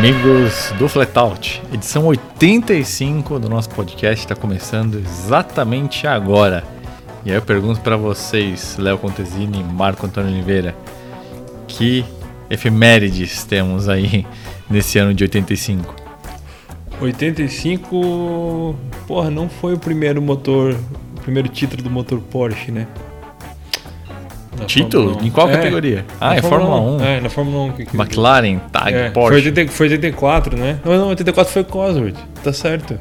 Amigos do Flatout, edição 85 do nosso podcast está começando exatamente agora. E aí eu pergunto para vocês, Léo Contesini e Marco Antônio Oliveira, que efemérides temos aí nesse ano de 85? 85, porra, não foi o primeiro motor, o primeiro título do motor Porsche, né? Na título? Em qual é, categoria? Ah, é Fórmula 1. 1. É, na Fórmula 1. Que, que McLaren, Tag, é, Porsche. Foi, 80, foi 84, né? Não, não, 84 foi Cosworth, tá certo.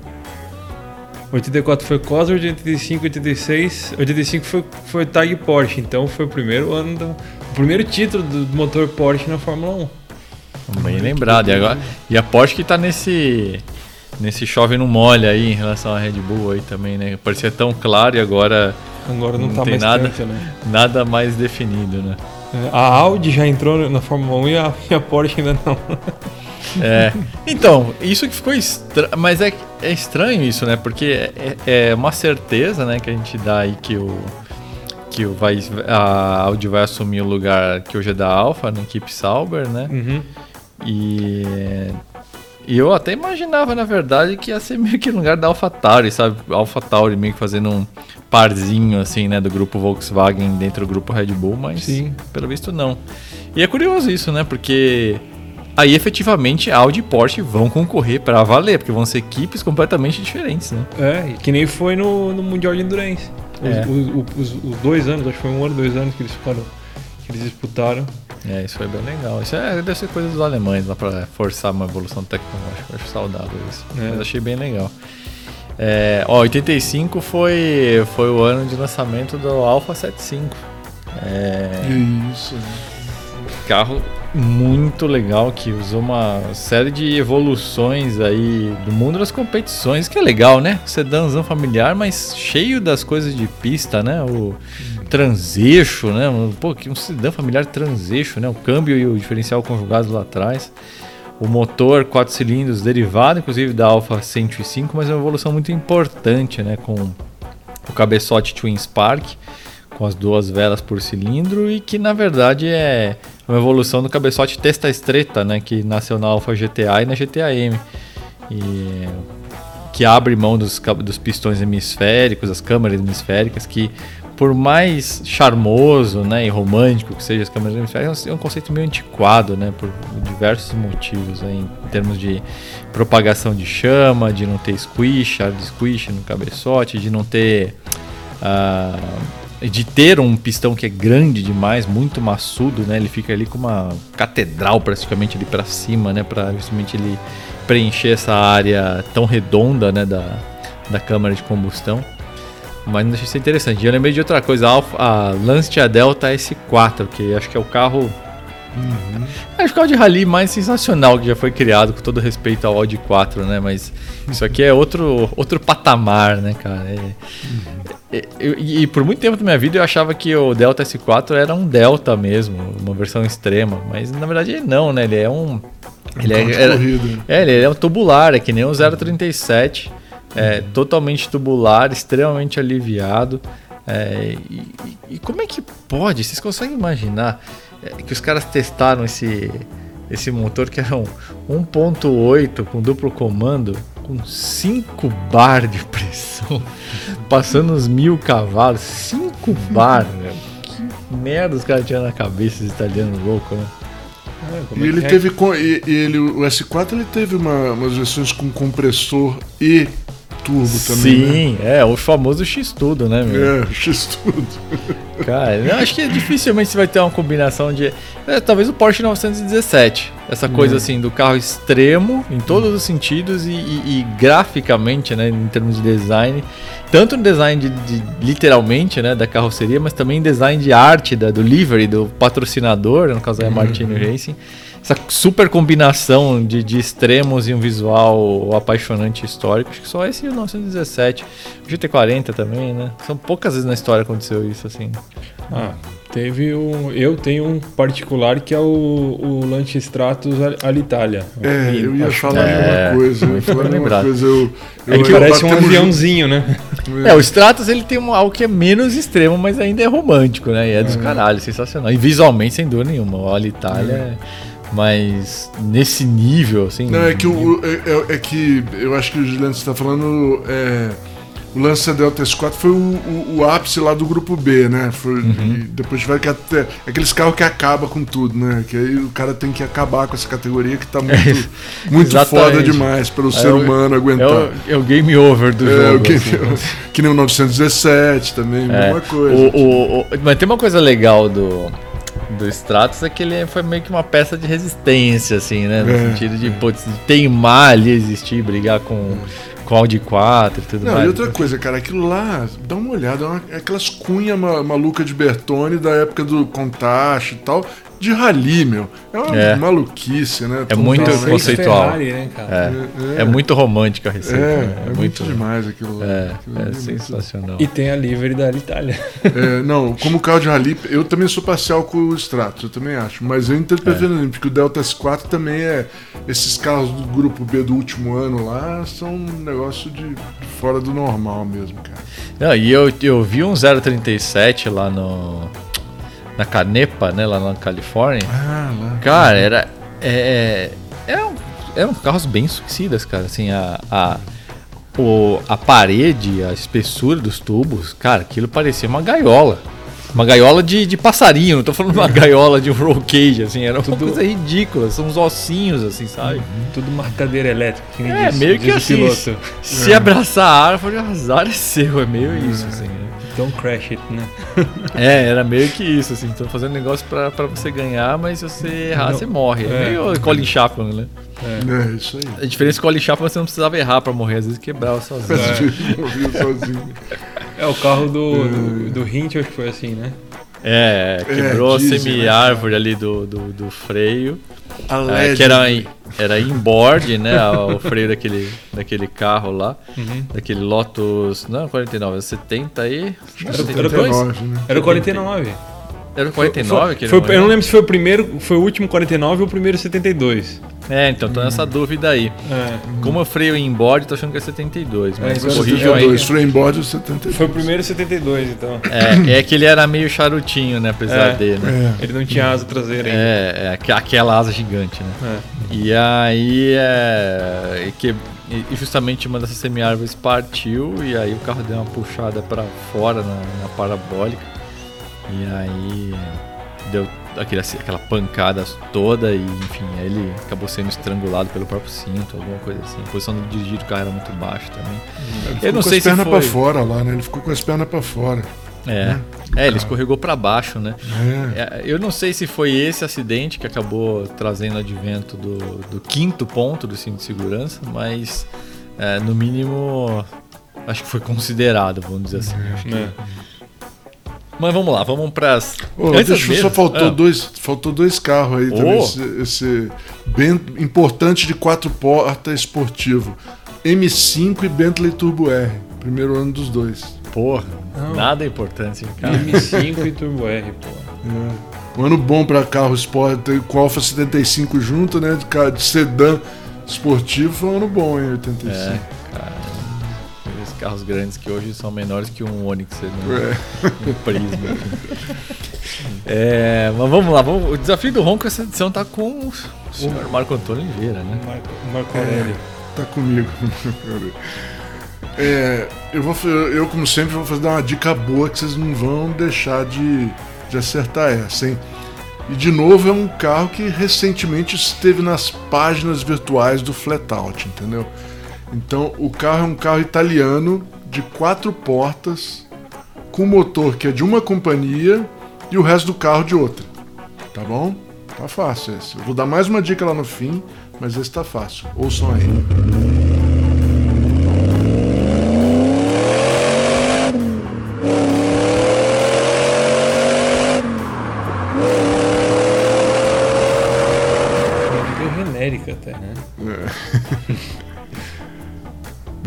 84 foi Cosworth, 85, 86. 85 foi, foi Tag Porsche, então foi o primeiro ano do, o primeiro título do motor Porsche na Fórmula 1. Bem lembrado. E, agora, e a Porsche que tá nesse nesse chove não molha aí em relação à Red Bull aí também, né? Parecia tão claro e agora agora não, não tá tem mais nada, né? nada mais definido, né? É, a Audi já entrou na Fórmula 1 e a, e a Porsche ainda não. É. Então, isso que ficou estranho. Mas é, é estranho isso, né? Porque é, é, uma certeza, né, que a gente dá aí que o. Que o vai, a Audi vai assumir o lugar que hoje é da Alfa, na equipe Sauber, né? Uhum. E e eu até imaginava, na verdade, que ia ser meio que no lugar da AlphaTauri, sabe? AlphaTauri meio que fazendo um parzinho, assim, né? Do grupo Volkswagen dentro do grupo Red Bull, mas Sim. pelo visto não. E é curioso isso, né? Porque aí efetivamente Audi e Porsche vão concorrer para valer, porque vão ser equipes completamente diferentes, né? É, que nem foi no, no Mundial de Endurance. Os, é. os, os, os, dois anos, acho que foi um ano, dois anos que eles ficaram, que eles disputaram. É, isso foi bem legal. Isso é, deve ser coisa dos alemães lá para forçar uma evolução tecnológica. Eu acho saudável isso. É. Mas achei bem legal. É, ó, 85 foi, foi o ano de lançamento do Alpha 75. É, isso. Carro muito legal que usou uma série de evoluções aí do mundo das competições, que é legal, né? Sedãzão familiar, mas cheio das coisas de pista, né? O transeixo, né? Pô, que um sedã familiar transeixo, né? O câmbio e o diferencial conjugados lá atrás. O motor, quatro cilindros, derivado inclusive da Alfa 105, mas é uma evolução muito importante, né? Com o cabeçote Twin Spark, com as duas velas por cilindro e que na verdade é uma evolução do cabeçote testa estreita, né? Que nasceu na Alfa GTA e na GTA M. E que abre mão dos, dos pistões hemisféricos, as câmeras hemisféricas, que por mais charmoso né, e romântico que seja as câmeras hemisféricas, é um conceito meio antiquado, né, por diversos motivos, né, em termos de propagação de chama, de não ter squish, ar squish no cabeçote, de não ter. Uh, de ter um pistão que é grande demais, muito maçudo, né? Ele fica ali com uma catedral praticamente ali para cima, né? Para justamente ele preencher essa área tão redonda, né? Da, da câmara de combustão. Mas não deixa de ser interessante. Eu lembrei de outra coisa, a, Alfa, a Lancia Delta S4, que acho que é o carro. Uhum. Acho que é o carro de rally mais sensacional que já foi criado, com todo respeito ao Audi 4, né? Mas isso aqui é outro, outro patamar, né, cara? É, uhum. e, e, por muito tempo da minha vida eu achava que o Delta S4 era um Delta mesmo, uma versão extrema. Mas na verdade não, né? Ele é um. Ele é, era, é, ele é um tubular, é que nem um 037 é, totalmente tubular, extremamente aliviado. É, e, e, como é que pode? Vocês conseguem imaginar é, que os caras testaram esse, esse motor que era um 1.8 com duplo comando com 5 bar de pressão, passando uns mil cavalos, 5 bar, meu. Que merda os caras tinham na cabeça, esse italiano louco, né? É, e ele é? teve e, e ele, o S4 ele teve uma, umas versões com compressor e turbo também. Né? Sim, né? é, o famoso X-Tudo, né, meu? É, X-Tudo. Cara, eu acho que dificilmente você vai ter uma combinação de. É, talvez o Porsche 917. Essa coisa hum. assim do carro extremo em todos os sentidos e, e, e, graficamente, né, em termos de design. Tanto no design de, de, literalmente, né, da carroceria, mas também design de arte da, do livery, do patrocinador, no caso é a Martini uhum. Racing essa super combinação de, de extremos e um visual apaixonante histórico. Acho que só esse 1917. O GT40 também, né? São poucas vezes na história aconteceu isso, assim. Ah, teve um. Eu tenho um particular que é o, o Lancia Stratos Alitalia. É, eu ia falar é, a mesma coisa. Eu ia falar a mesma coisa. Eu, eu, é que parece um aviãozinho, né? É, o Stratos ele tem um, algo que é menos extremo, mas ainda é romântico, né? E é dos é. caralhos, sensacional. E visualmente, sem dúvida nenhuma. O Alitalia é Mas nesse nível, assim. Não, é que, o, é, é, é que eu acho que o Juliano está falando. É, o lance da Delta S4 foi o, o, o, ápice lá do grupo B, né? Foi, uhum. depois vai que até. Aqueles carros que acaba com tudo, né? Que aí o cara tem que acabar com essa categoria que tá muito, muito foda demais pelo é ser o, humano aguentar. É o, é o, game over do é, jogo. Game, assim. que nem o 917 também, é. mesma coisa. O, mas tem uma coisa legal do do Stratos é que ele foi meio que uma peça de resistência, assim, né? No é, sentido de, é. putz, de teimar ali, existir, brigar com, com Audi 4 e tudo Não, mais. E outra coisa, cara, aquilo lá, dá uma olhada, é, uma, é aquelas cunhas maluca de Bertone da época do Contache e tal de rally, meu. É uma é. maluquice, né? É muito conceitual. Ferrari, né, é. É. é. muito romântica a receita. É, né? é, é muito, muito, demais aquilo. É, aquilo é sensacional. E tem a livery da Itália. não, como carro de rally, eu também sou parcial com o Stratos, eu também acho. Mas eu entendo perfeitamente, porque o Delta S4 também é. Esses carros do grupo B do último ano lá são um negócio de, de fora do normal mesmo, cara. Não, e eu, eu vi um 037 lá no na Canepa, né, lá na Califórnia. Ah, lá. Cara, era. É, é, eram, eram carros bem suicidas, cara. Assim, a, a, o, a parede, a espessura dos tubos, cara, aquilo parecia uma gaiola. Uma gaiola de, de passarinho, não tô falando uma gaiola de um roll cage, assim, era tudo, uma coisa ridícula, são uns ossinhos, assim, sabe? Uhum, tudo marcadeira elétrica, que nem É, meio que assim, se, se abraçar a árvore, azar é seu, é meio isso, assim. Né? Don't crash it, né? é, era meio que isso, assim. Tô fazendo negócio pra, pra você ganhar, mas se você errar, não. você morre. É, é meio Colin Chapman, né? É. é. isso aí. A diferença é que o Colin Chapman você não precisava errar pra morrer, às vezes quebrava sozinho. É, sozinho. é o carro do, do, do Hint, acho que foi assim, né? É, quebrou é, a semi-árvore ali do, do, do freio. É, que era, era inboard, né? o freio daquele, daquele carro lá. Uhum. Daquele Lotus. Não, 49, era 70 aí. Era, 79, né? Era o 49. Era o 49 foi, foi, Eu não lembro se foi o primeiro, foi o último 49 ou o primeiro 72. É, então tô nessa hum. dúvida aí. É. Como eu freio em board, tô achando que é 72. Mas é, corrijam aí. Freio em board é 72. Foi o primeiro 72, então. É, é que ele era meio charutinho, né? Apesar é, dele, né? É. Ele não tinha asa traseira ainda. É, é aquela asa gigante, né? É. E aí é. Que, e justamente uma dessas semi-árvores partiu e aí o carro deu uma puxada para fora na, na parabólica. E aí deu aquele, aquela pancada toda e enfim, aí ele acabou sendo estrangulado pelo próprio cinto, alguma coisa assim. A posição do dirigir do carro era muito baixa também. Ele eu não sei se foi... para fora lá, né? Ele ficou com as pernas para fora. É. Né? É, ele escorregou para baixo, né? É. é. Eu não sei se foi esse acidente que acabou trazendo o advento do, do quinto ponto do cinto de segurança, mas é, no mínimo acho que foi considerado, vamos dizer assim. É. Mas vamos lá, vamos para as. Oh, deixa, só faltou ah. dois, faltou dois carros aí oh. também. Esse, esse, bem importante de quatro portas esportivo. M5 e Bentley Turbo R. Primeiro ano dos dois. Porra, Não. nada importante, cara. M5 e Turbo R, porra. É. Um ano bom para carro esporte, com Alfa 75 junto, né? De, de sedã esportivo foi um ano bom em 85. É, carros grandes que hoje são menores que um Onix né? é. Prisma. é, mas vamos lá, vamos, o desafio do Ronco essa edição tá com o senhor Marco Antônio Oliveira, né? Marco, Marco Aurélio. É, tá comigo. É, eu, vou, eu, como sempre, vou fazer uma dica boa que vocês não vão deixar de, de acertar essa, hein? E de novo é um carro que recentemente esteve nas páginas virtuais do Flatout, entendeu? Então o carro é um carro italiano de quatro portas, com motor que é de uma companhia e o resto do carro de outra. Tá bom? Tá fácil esse. Eu vou dar mais uma dica lá no fim, mas esse tá fácil. Ouçam aí.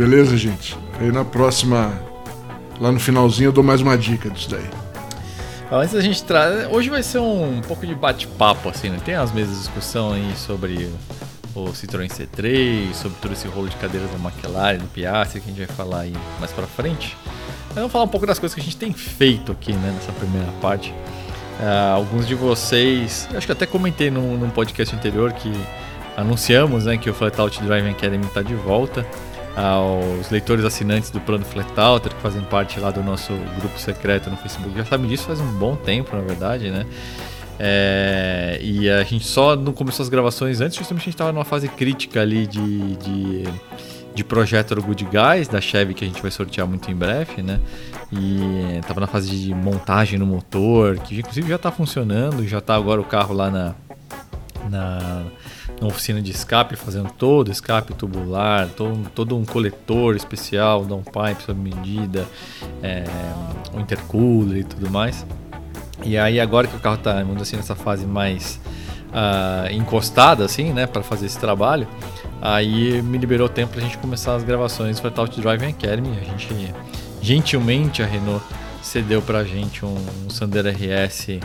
Beleza, gente? Aí na próxima, lá no finalzinho, eu dou mais uma dica disso daí. Antes da gente trazer. Hoje vai ser um, pouco de bate-papo, assim, né? Tem as mesas de discussão aí sobre o Citroën C3, sobre todo esse rolo de cadeiras da McLaren, do Piastri, que a gente vai falar aí mais pra frente. Mas vamos falar um pouco das coisas que a gente tem feito aqui, né, nessa primeira parte. Uh, alguns de vocês, acho que até comentei num, num podcast anterior que anunciamos né, que o Flatout Driving Academy está de volta aos leitores assinantes do plano Flatout, que fazem parte lá do nosso grupo secreto no Facebook. Já sabem disso faz um bom tempo, na verdade, né? É, e a gente só não começou as gravações antes, justamente a gente estava numa fase crítica ali de, de, de projeto do Good Guys, da Chevy, que a gente vai sortear muito em breve, né? E estava na fase de montagem no motor, que inclusive já está funcionando, já está agora o carro lá na, na na oficina de escape, fazendo todo escape tubular, todo, todo um coletor especial, downpipe sob medida, é, um intercooler e tudo mais. E aí agora que o carro está assim, nessa fase mais uh, encostada, assim, né, para fazer esse trabalho, aí me liberou tempo para a gente começar as gravações para Taut Driving Academy. A gente, gentilmente, a Renault cedeu para a gente um, um Sandero RS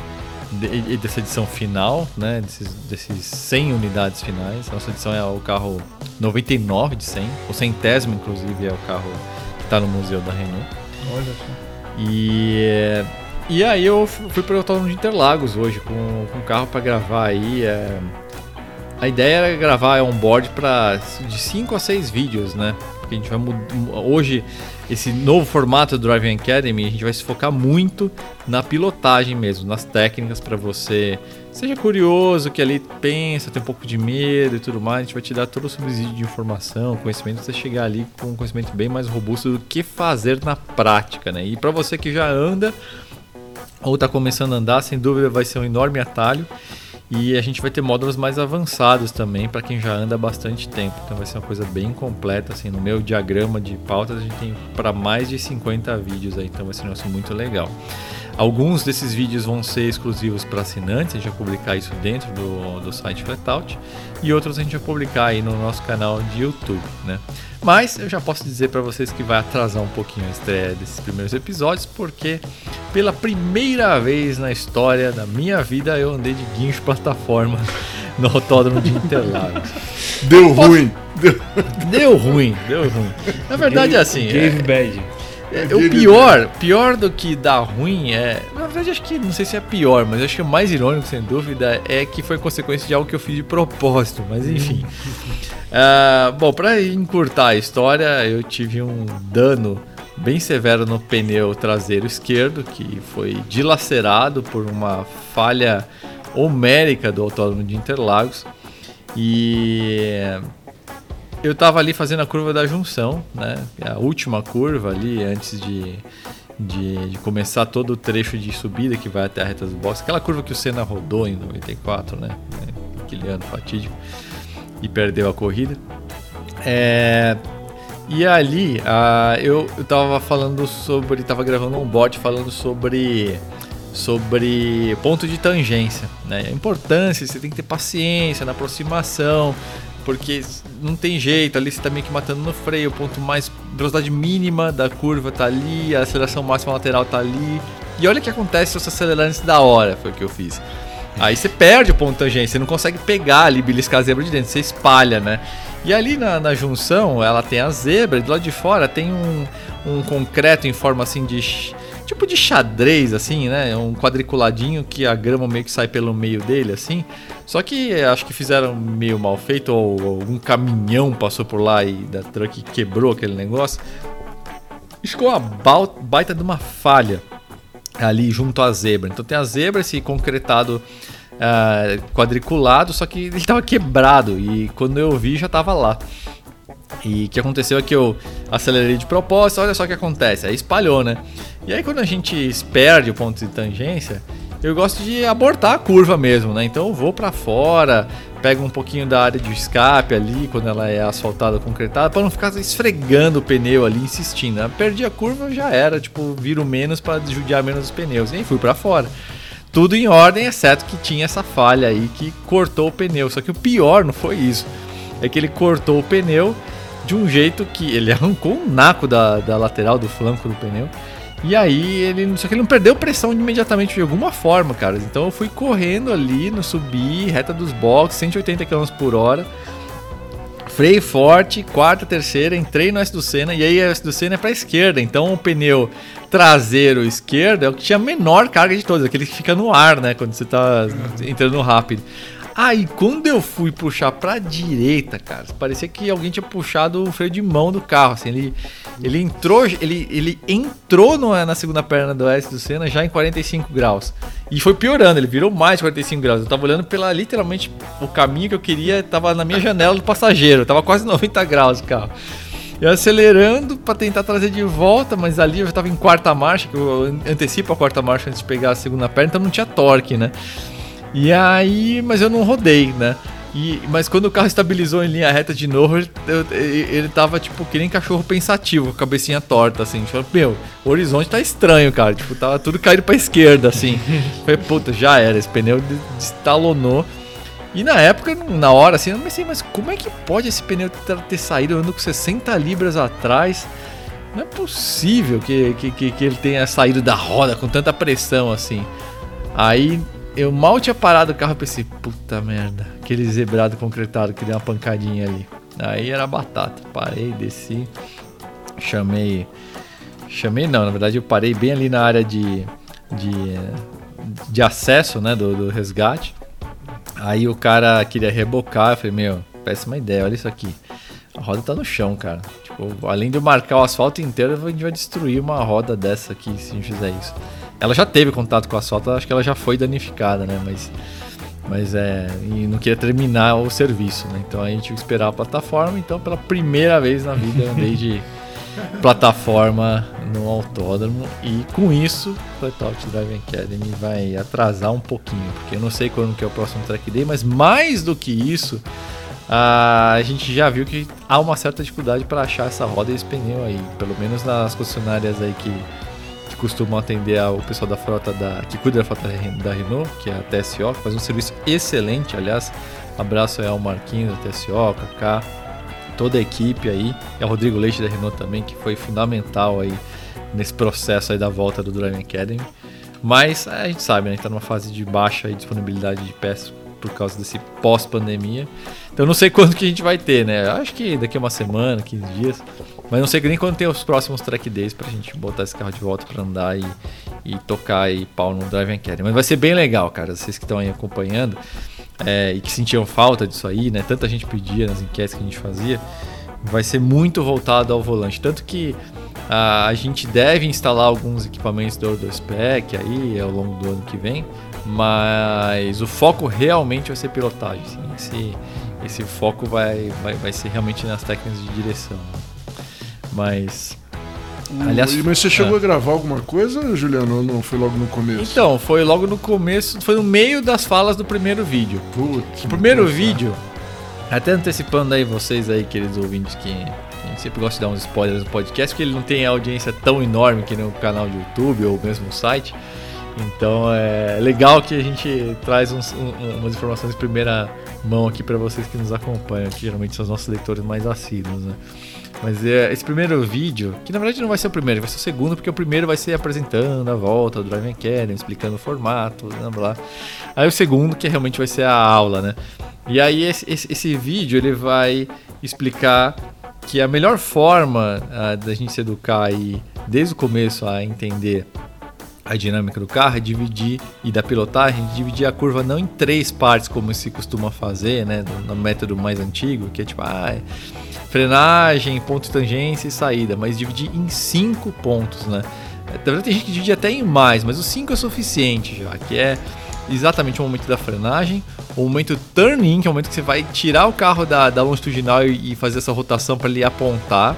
de, dessa edição final, né? Desses, desses 100 unidades finais. Nossa edição é o carro 99 de 100, o centésimo, inclusive, é o carro que está no Museu da Renault. Olha só. E, e aí eu fui para o Autódromo de Interlagos hoje com, o carro para gravar aí. É, a ideia era gravar on-board para de 5 a 6 vídeos, né? Porque a gente vai hoje esse novo formato do Driving Academy, a gente vai se focar muito na pilotagem mesmo, nas técnicas para você seja curioso, que ali pensa, tem um pouco de medo e tudo mais. A gente vai te dar todo o subsídio de informação, conhecimento, você chegar ali com um conhecimento bem mais robusto do que fazer na prática, né? E para você que já anda ou está começando a andar, sem dúvida vai ser um enorme atalho. E a gente vai ter módulos mais avançados também para quem já anda há bastante tempo. Então vai ser uma coisa bem completa. Assim, no meu diagrama de pautas a gente tem para mais de 50 vídeos aí, então vai ser um negócio muito legal. Alguns desses vídeos vão ser exclusivos para assinantes, a gente vai publicar isso dentro do, do site Flatout, e outros a gente vai publicar aí no nosso canal de YouTube, né? Mas eu já posso dizer para vocês que vai atrasar um pouquinho a estreia desses primeiros episódios, porque pela primeira vez na história da minha vida eu andei de guincho plataforma no autódromo de Interlagos. Deu ruim. Deu... deu ruim, deu ruim. Na verdade é assim. Gave é... bad. É, o pior, pior do que dar ruim é. Na verdade, acho que não sei se é pior, mas acho que o mais irônico, sem dúvida, é que foi consequência de algo que eu fiz de propósito. Mas enfim. uh, bom, para encurtar a história, eu tive um dano bem severo no pneu traseiro esquerdo, que foi dilacerado por uma falha homérica do autódromo de Interlagos. E eu tava ali fazendo a curva da junção, né? A última curva ali, antes de, de, de, começar todo o trecho de subida que vai até a reta dos boxes. Aquela curva que o Senna rodou em 94, né? Aquele ano fatídico. E perdeu a corrida. É, e ali, uh, eu, eu tava falando sobre. Tava gravando um bot falando sobre. Sobre ponto de tangência, né? A importância, você tem que ter paciência na aproximação, porque não tem jeito, ali você tá meio que matando no freio, o ponto mais velocidade mínima da curva tá ali, a aceleração máxima lateral tá ali. E olha o que acontece se você acelerar antes da hora, foi o que eu fiz. Aí você perde o ponto tangência, você não consegue pegar ali, beliscar a zebra de dentro, você espalha, né? E ali na, na junção, ela tem a zebra, e do lado de fora tem um, um concreto em forma assim de tipo de xadrez, assim, né? Um quadriculadinho que a grama meio que sai pelo meio dele, assim. Só que acho que fizeram meio mal feito, ou algum caminhão passou por lá e da truck quebrou aquele negócio. Ficou uma baita de uma falha ali junto à zebra. Então tem a zebra, esse concretado uh, quadriculado, só que ele estava quebrado e quando eu vi já estava lá. E o que aconteceu é que eu acelerei de propósito, olha só o que acontece, aí espalhou, né? E aí quando a gente perde o ponto de tangência, eu gosto de abortar a curva mesmo, né? Então eu vou para fora, pego um pouquinho da área de escape ali, quando ela é asfaltada, concretada, para não ficar esfregando o pneu ali, insistindo. Né? Perdi a curva, já era, tipo, viro menos para judiar menos os pneus. E aí fui para fora. Tudo em ordem, exceto que tinha essa falha aí que cortou o pneu. Só que o pior não foi isso. É que ele cortou o pneu de um jeito que ele arrancou um naco da, da lateral do flanco do pneu. E aí ele. Só que ele não perdeu pressão imediatamente de alguma forma, cara. Então eu fui correndo ali no subir, reta dos boxes, 180 km por hora. freio forte, quarta, terceira, entrei no S do Senna e aí o S do Senna é pra esquerda, então o pneu traseiro esquerdo é o que tinha menor carga de todos, aquele que fica no ar, né, quando você tá entrando rápido. Aí, quando eu fui puxar pra direita, cara, parecia que alguém tinha puxado o freio de mão do carro, assim, ele, ele entrou, ele, ele entrou no, na segunda perna do S do Senna já em 45 graus. E foi piorando, ele virou mais de 45 graus. Eu tava olhando pela, literalmente, o caminho que eu queria, tava na minha janela do passageiro, tava quase 90 graus o carro. Eu acelerando para tentar trazer de volta, mas ali eu já tava em quarta marcha, que eu antecipo a quarta marcha antes de pegar a segunda perna, então não tinha torque, né? E aí, mas eu não rodei, né? E, mas quando o carro estabilizou em linha reta de novo, eu, ele tava, tipo, que nem cachorro pensativo, cabecinha torta, assim. Tipo, meu, o horizonte tá estranho, cara. Tipo, tava tudo caído pra esquerda, assim. Falei, puta, já era, esse pneu estalonou. E na época, na hora, assim, eu pensei, mas como é que pode esse pneu ter saído? Eu ando com 60 libras atrás. Não é possível que, que, que, que ele tenha saído da roda com tanta pressão, assim. Aí eu mal tinha parado o carro e pensei, puta merda, aquele zebrado concretado que deu uma pancadinha ali. Aí era batata. Parei, desci, chamei. Chamei não, na verdade eu parei bem ali na área de, de, de acesso né, do, do resgate. Aí o cara queria rebocar, eu falei, meu, péssima ideia, olha isso aqui. A roda tá no chão, cara. Tipo, além de eu marcar o asfalto inteiro, a gente vai destruir uma roda dessa aqui se a gente fizer isso. Ela já teve contato com o asfalto, acho que ela já foi danificada, né? Mas, mas é. E não queria terminar o serviço, né? Então a gente tinha que esperar a plataforma. Então, pela primeira vez na vida, eu andei de plataforma no autódromo. E com isso, o Talk Driving Academy vai atrasar um pouquinho, porque eu não sei quando que é o próximo track day, mas mais do que isso. a gente já viu que há uma certa dificuldade para achar essa roda e esse pneu aí, pelo menos nas concessionárias aí que costumam atender o pessoal da frota da que cuida da frota da Renault, que é a TSO, que faz um serviço excelente, aliás. Abraço aí ao Marquinhos da TSO, Kaká, toda a equipe aí, e ao Rodrigo Leite da Renault também, que foi fundamental aí nesse processo aí da volta do Driving Academy. Mas a gente sabe, né, está numa fase de baixa disponibilidade de peças por causa desse pós-pandemia. Então não sei quando que a gente vai ter, né? Acho que daqui a uma semana, 15 dias. Mas não sei nem quando tem os próximos track days pra gente botar esse carro de volta pra andar e, e tocar aí pau no Driving Academy. Mas vai ser bem legal, cara. Vocês que estão aí acompanhando é, e que sentiam falta disso aí, né? Tanta gente pedia nas enquetes que a gente fazia. Vai ser muito voltado ao volante. Tanto que a, a gente deve instalar alguns equipamentos do, do spec aí ao longo do ano que vem. Mas o foco realmente vai ser pilotagem. Assim. Esse, esse foco vai, vai, vai ser realmente nas técnicas de direção. Mas. Aliás, mas você chegou é. a gravar alguma coisa, Juliano, ou não? Foi logo no começo? Então, foi logo no começo, foi no meio das falas do primeiro vídeo. Putz, o primeiro vídeo, até antecipando aí vocês aí, queridos ouvintes, que a gente sempre gosta de dar uns spoilers no podcast, porque ele não tem audiência tão enorme que no canal de YouTube ou mesmo no site. Então é legal que a gente traz uns, um, umas informações de primeira mão aqui para vocês que nos acompanham, que geralmente são os nossos leitores mais assíduos, né? Mas é, esse primeiro vídeo, que na verdade não vai ser o primeiro, vai ser o segundo, porque o primeiro vai ser apresentando a volta do Driving Academy, explicando o formato, blá, blá. Aí o segundo, que realmente vai ser a aula, né? E aí esse, esse, esse vídeo ele vai explicar que a melhor forma uh, da gente se educar aí desde o começo a entender a dinâmica do carro é dividir e da pilotagem, dividir a curva não em três partes como se costuma fazer, né, no, método mais antigo, que é tipo, ah, é frenagem, ponto de tangência e saída, mas dividir em cinco pontos, né? Na verdade tem gente que divide até em mais, mas o cinco é suficiente já, que é exatamente o momento da frenagem, o momento turn in, que é o momento que você vai tirar o carro da, da longitudinal e, e fazer essa rotação para ele apontar.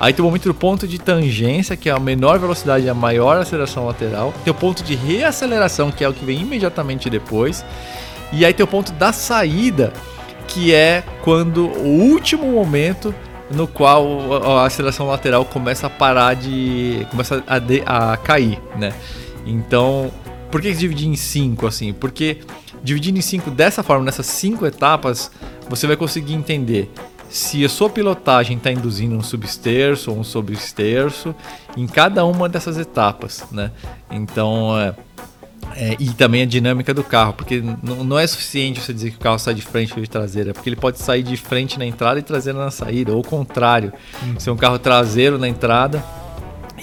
Aí tem o momento do ponto de tangência, que é a menor velocidade e a maior aceleração lateral. Tem o ponto de reaceleração, que é o que vem imediatamente depois. E aí tem o ponto da saída, que é quando o último momento no qual a aceleração lateral começa a parar de. começa a, de, a cair, né? Então, por que dividir em cinco assim? Porque dividindo em cinco dessa forma, nessas cinco etapas, você vai conseguir entender se a sua pilotagem está induzindo um substerço ou um substerço em cada uma dessas etapas, né? Então, é, É, e também a dinâmica do carro, porque não, não é suficiente você dizer que o carro sai de frente ou de traseira, porque ele pode sair de frente na entrada e traseira na saída, ou o contrário. Hum. Ser um carro traseiro na entrada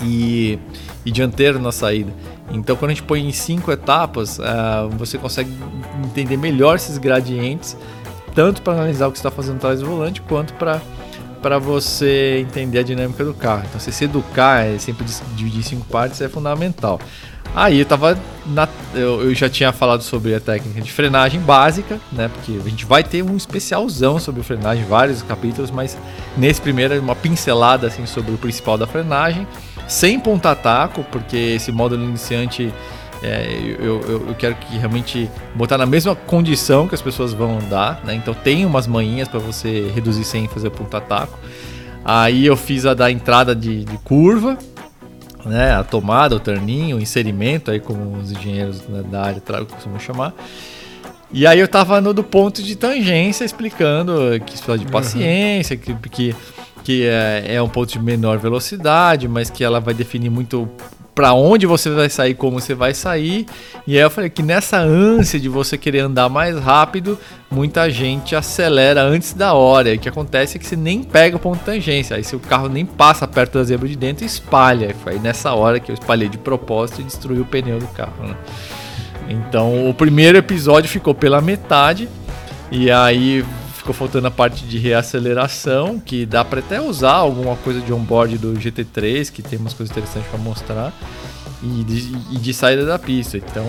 e, e dianteiro na saída. Então, quando a gente põe em cinco etapas, uh, você consegue entender melhor esses gradientes, tanto para analisar o que está fazendo atrás do volante, quanto para para você entender a dinâmica do carro. Então, você se educar, é sempre dividir em cinco partes, é fundamental. Aí eu tava na, eu, eu, já tinha falado sobre a técnica de frenagem básica, né? Porque a gente vai ter um especialzão sobre frenagem, vários capítulos, mas nesse primeiro é uma pincelada assim sobre o principal da frenagem, sem ponta taco, porque esse módulo iniciante é, eu, eu, eu, quero que realmente botar na mesma condição que as pessoas vão andar, né? Então tem umas manhinhas para você reduzir sem fazer ponta taco. Aí eu fiz a da entrada de, de curva, né, a tomada, o turninho, o inserimento, aí como os engenheiros da área costumam chamar. E aí eu tava no do ponto de tangência explicando que precisa de paciência, uhum. que, que, que é, é, um ponto de menor velocidade, mas que ela vai definir muito para onde você vai sair, como você vai sair. E aí eu falei que nessa ânsia de você querer andar mais rápido, muita gente acelera antes da hora. E o que acontece é que você nem pega o ponto de tangência. Aí se o carro nem passa perto da zebra de dentro, espalha. Foi nessa hora que eu espalhei de propósito e destruí o pneu do carro. Né? Então o primeiro episódio ficou pela metade. E aí ficou faltando a parte de reaceleração, que dá para até usar alguma coisa de onboard do GT3, que tem umas coisas interessantes para mostrar, e de, e de, saída da pista. Então,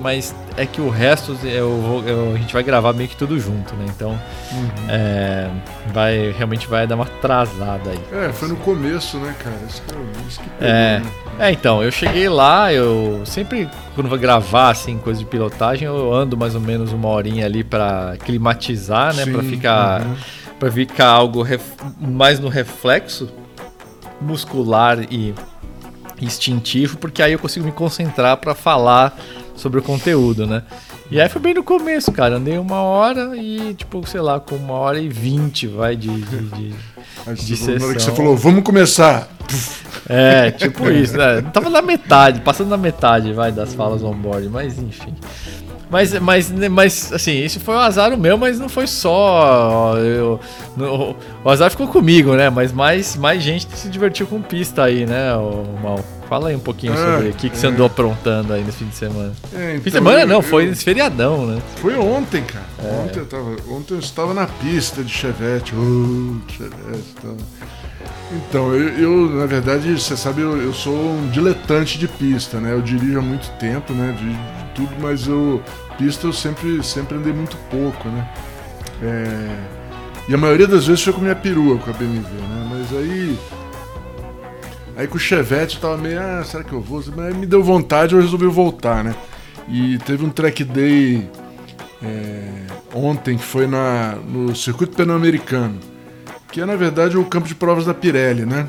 mas é que o resto eu, eu, a gente vai gravar meio que tudo junto, né? Então, uhum. é, vai realmente vai dar uma atrasada aí. É, foi no começo, né, cara? Isso que, isso que pegou, é, né? É, então, eu cheguei lá, eu sempre quando vou gravar assim coisa de pilotagem, eu ando mais ou menos uma horinha ali para climatizar, né, para ficar uhum. para ficar algo ref, mais no reflexo muscular e instintivo, porque aí eu consigo me concentrar para falar sobre o conteúdo, né? E aí foi bem no começo, cara. Andei uma hora e, tipo, sei lá, com uma hora e vinte vai de, de, de, de sessão. Na hora que você falou, vamos começar. É, tipo isso, né? Tava na metade, passando na metade, vai, das falas on-board, mas enfim. Mas, mas, mas, assim, esse foi um azar o meu, mas não foi só. Eu, no, o azar ficou comigo, né? Mas mais, mais gente se divertiu com pista aí, né, o Mal? Fala aí um pouquinho ah, sobre o que, que é. você andou aprontando aí no fim de semana. É, então, fim de semana não, foi esse feriadão, né? Foi ontem, cara. É. Ontem, eu tava, ontem eu estava na pista de Chevette. Uh, Chevette tá. Então, eu, eu, na verdade, você sabe, eu, eu, sou um diletante de pista, né? Eu dirijo há muito tempo, né? Tudo, mas eu pista eu sempre, sempre andei muito pouco, né? É, e a maioria das vezes foi com minha perua, com a BMW, né? Mas aí. Aí com o Chevette eu tava meio, ah, será que eu vou? Mas me deu vontade, eu resolvi voltar, né? E teve um track day é, ontem que foi na, no Circuito Pan-Americano, que é na verdade o campo de provas da Pirelli, né?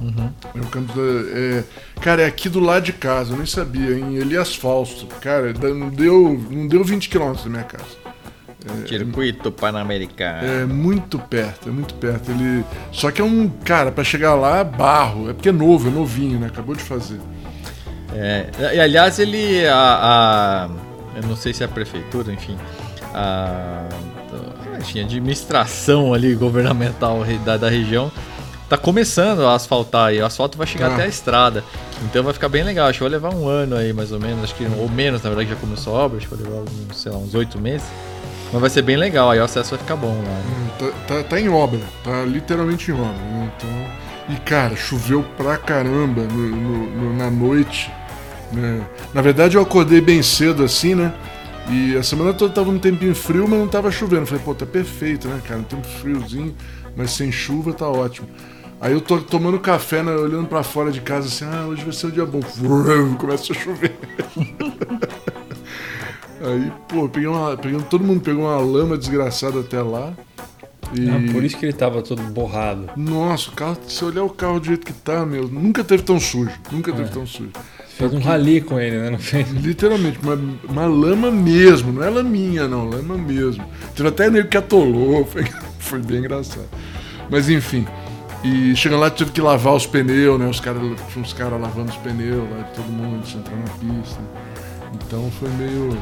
Uhum. É o da, é, cara, é aqui do lado de casa, eu nem sabia, em Elias Fausto. Cara, não deu, não deu 20 quilômetros da minha casa. É, Circuito Pan-Americano. É muito perto, é muito perto. Ele, só que é um, cara, para chegar lá, barro. É porque é novo, é novinho, né? Acabou de fazer. É, e aliás, ele, a, a, eu não sei se é a prefeitura, enfim, a, enfim, a administração ali governamental da, da região tá começando a asfaltar aí. O asfalto vai chegar ah. até a estrada. Então vai ficar bem legal. Acho que vai levar um ano aí, mais ou menos. Acho que, ou menos, na verdade, já começou a obra. Acho que vai levar, sei lá, uns oito meses. Mas vai ser bem legal, aí o acesso vai ficar bom lá. Né? Tá, tá, tá, em obra, tá literalmente em obra. Né? Então, e cara, choveu pra caramba no, no, no, na noite. Né? Na verdade, eu acordei bem cedo assim, né? E a semana toda tava um tempinho frio, mas não tava chovendo. Falei, pô, tá perfeito, né, cara? Um tempo friozinho, mas sem chuva tá ótimo. Aí eu tô tomando café, né, olhando para fora de casa assim, ah, hoje vai ser um dia bom. Começa a chover. Aí, pô, peguei uma, peguei, todo mundo pegou uma lama desgraçada até lá. E... Ah, por isso que ele tava todo borrado. Nossa, o carro, se olhar o carro do jeito que tá, meu, nunca teve tão sujo. Nunca é. teve tão sujo. Fez um rali com ele, né? Não fez? Literalmente, uma, uma lama mesmo, não é laminha, não, lama mesmo. Teve até nego que atolou, foi, foi bem engraçado. Mas enfim. E chegando lá, tive que lavar os pneus, né? Os cara, tinha uns caras lavando os pneus lá, todo mundo de entrar na pista. Então foi meio.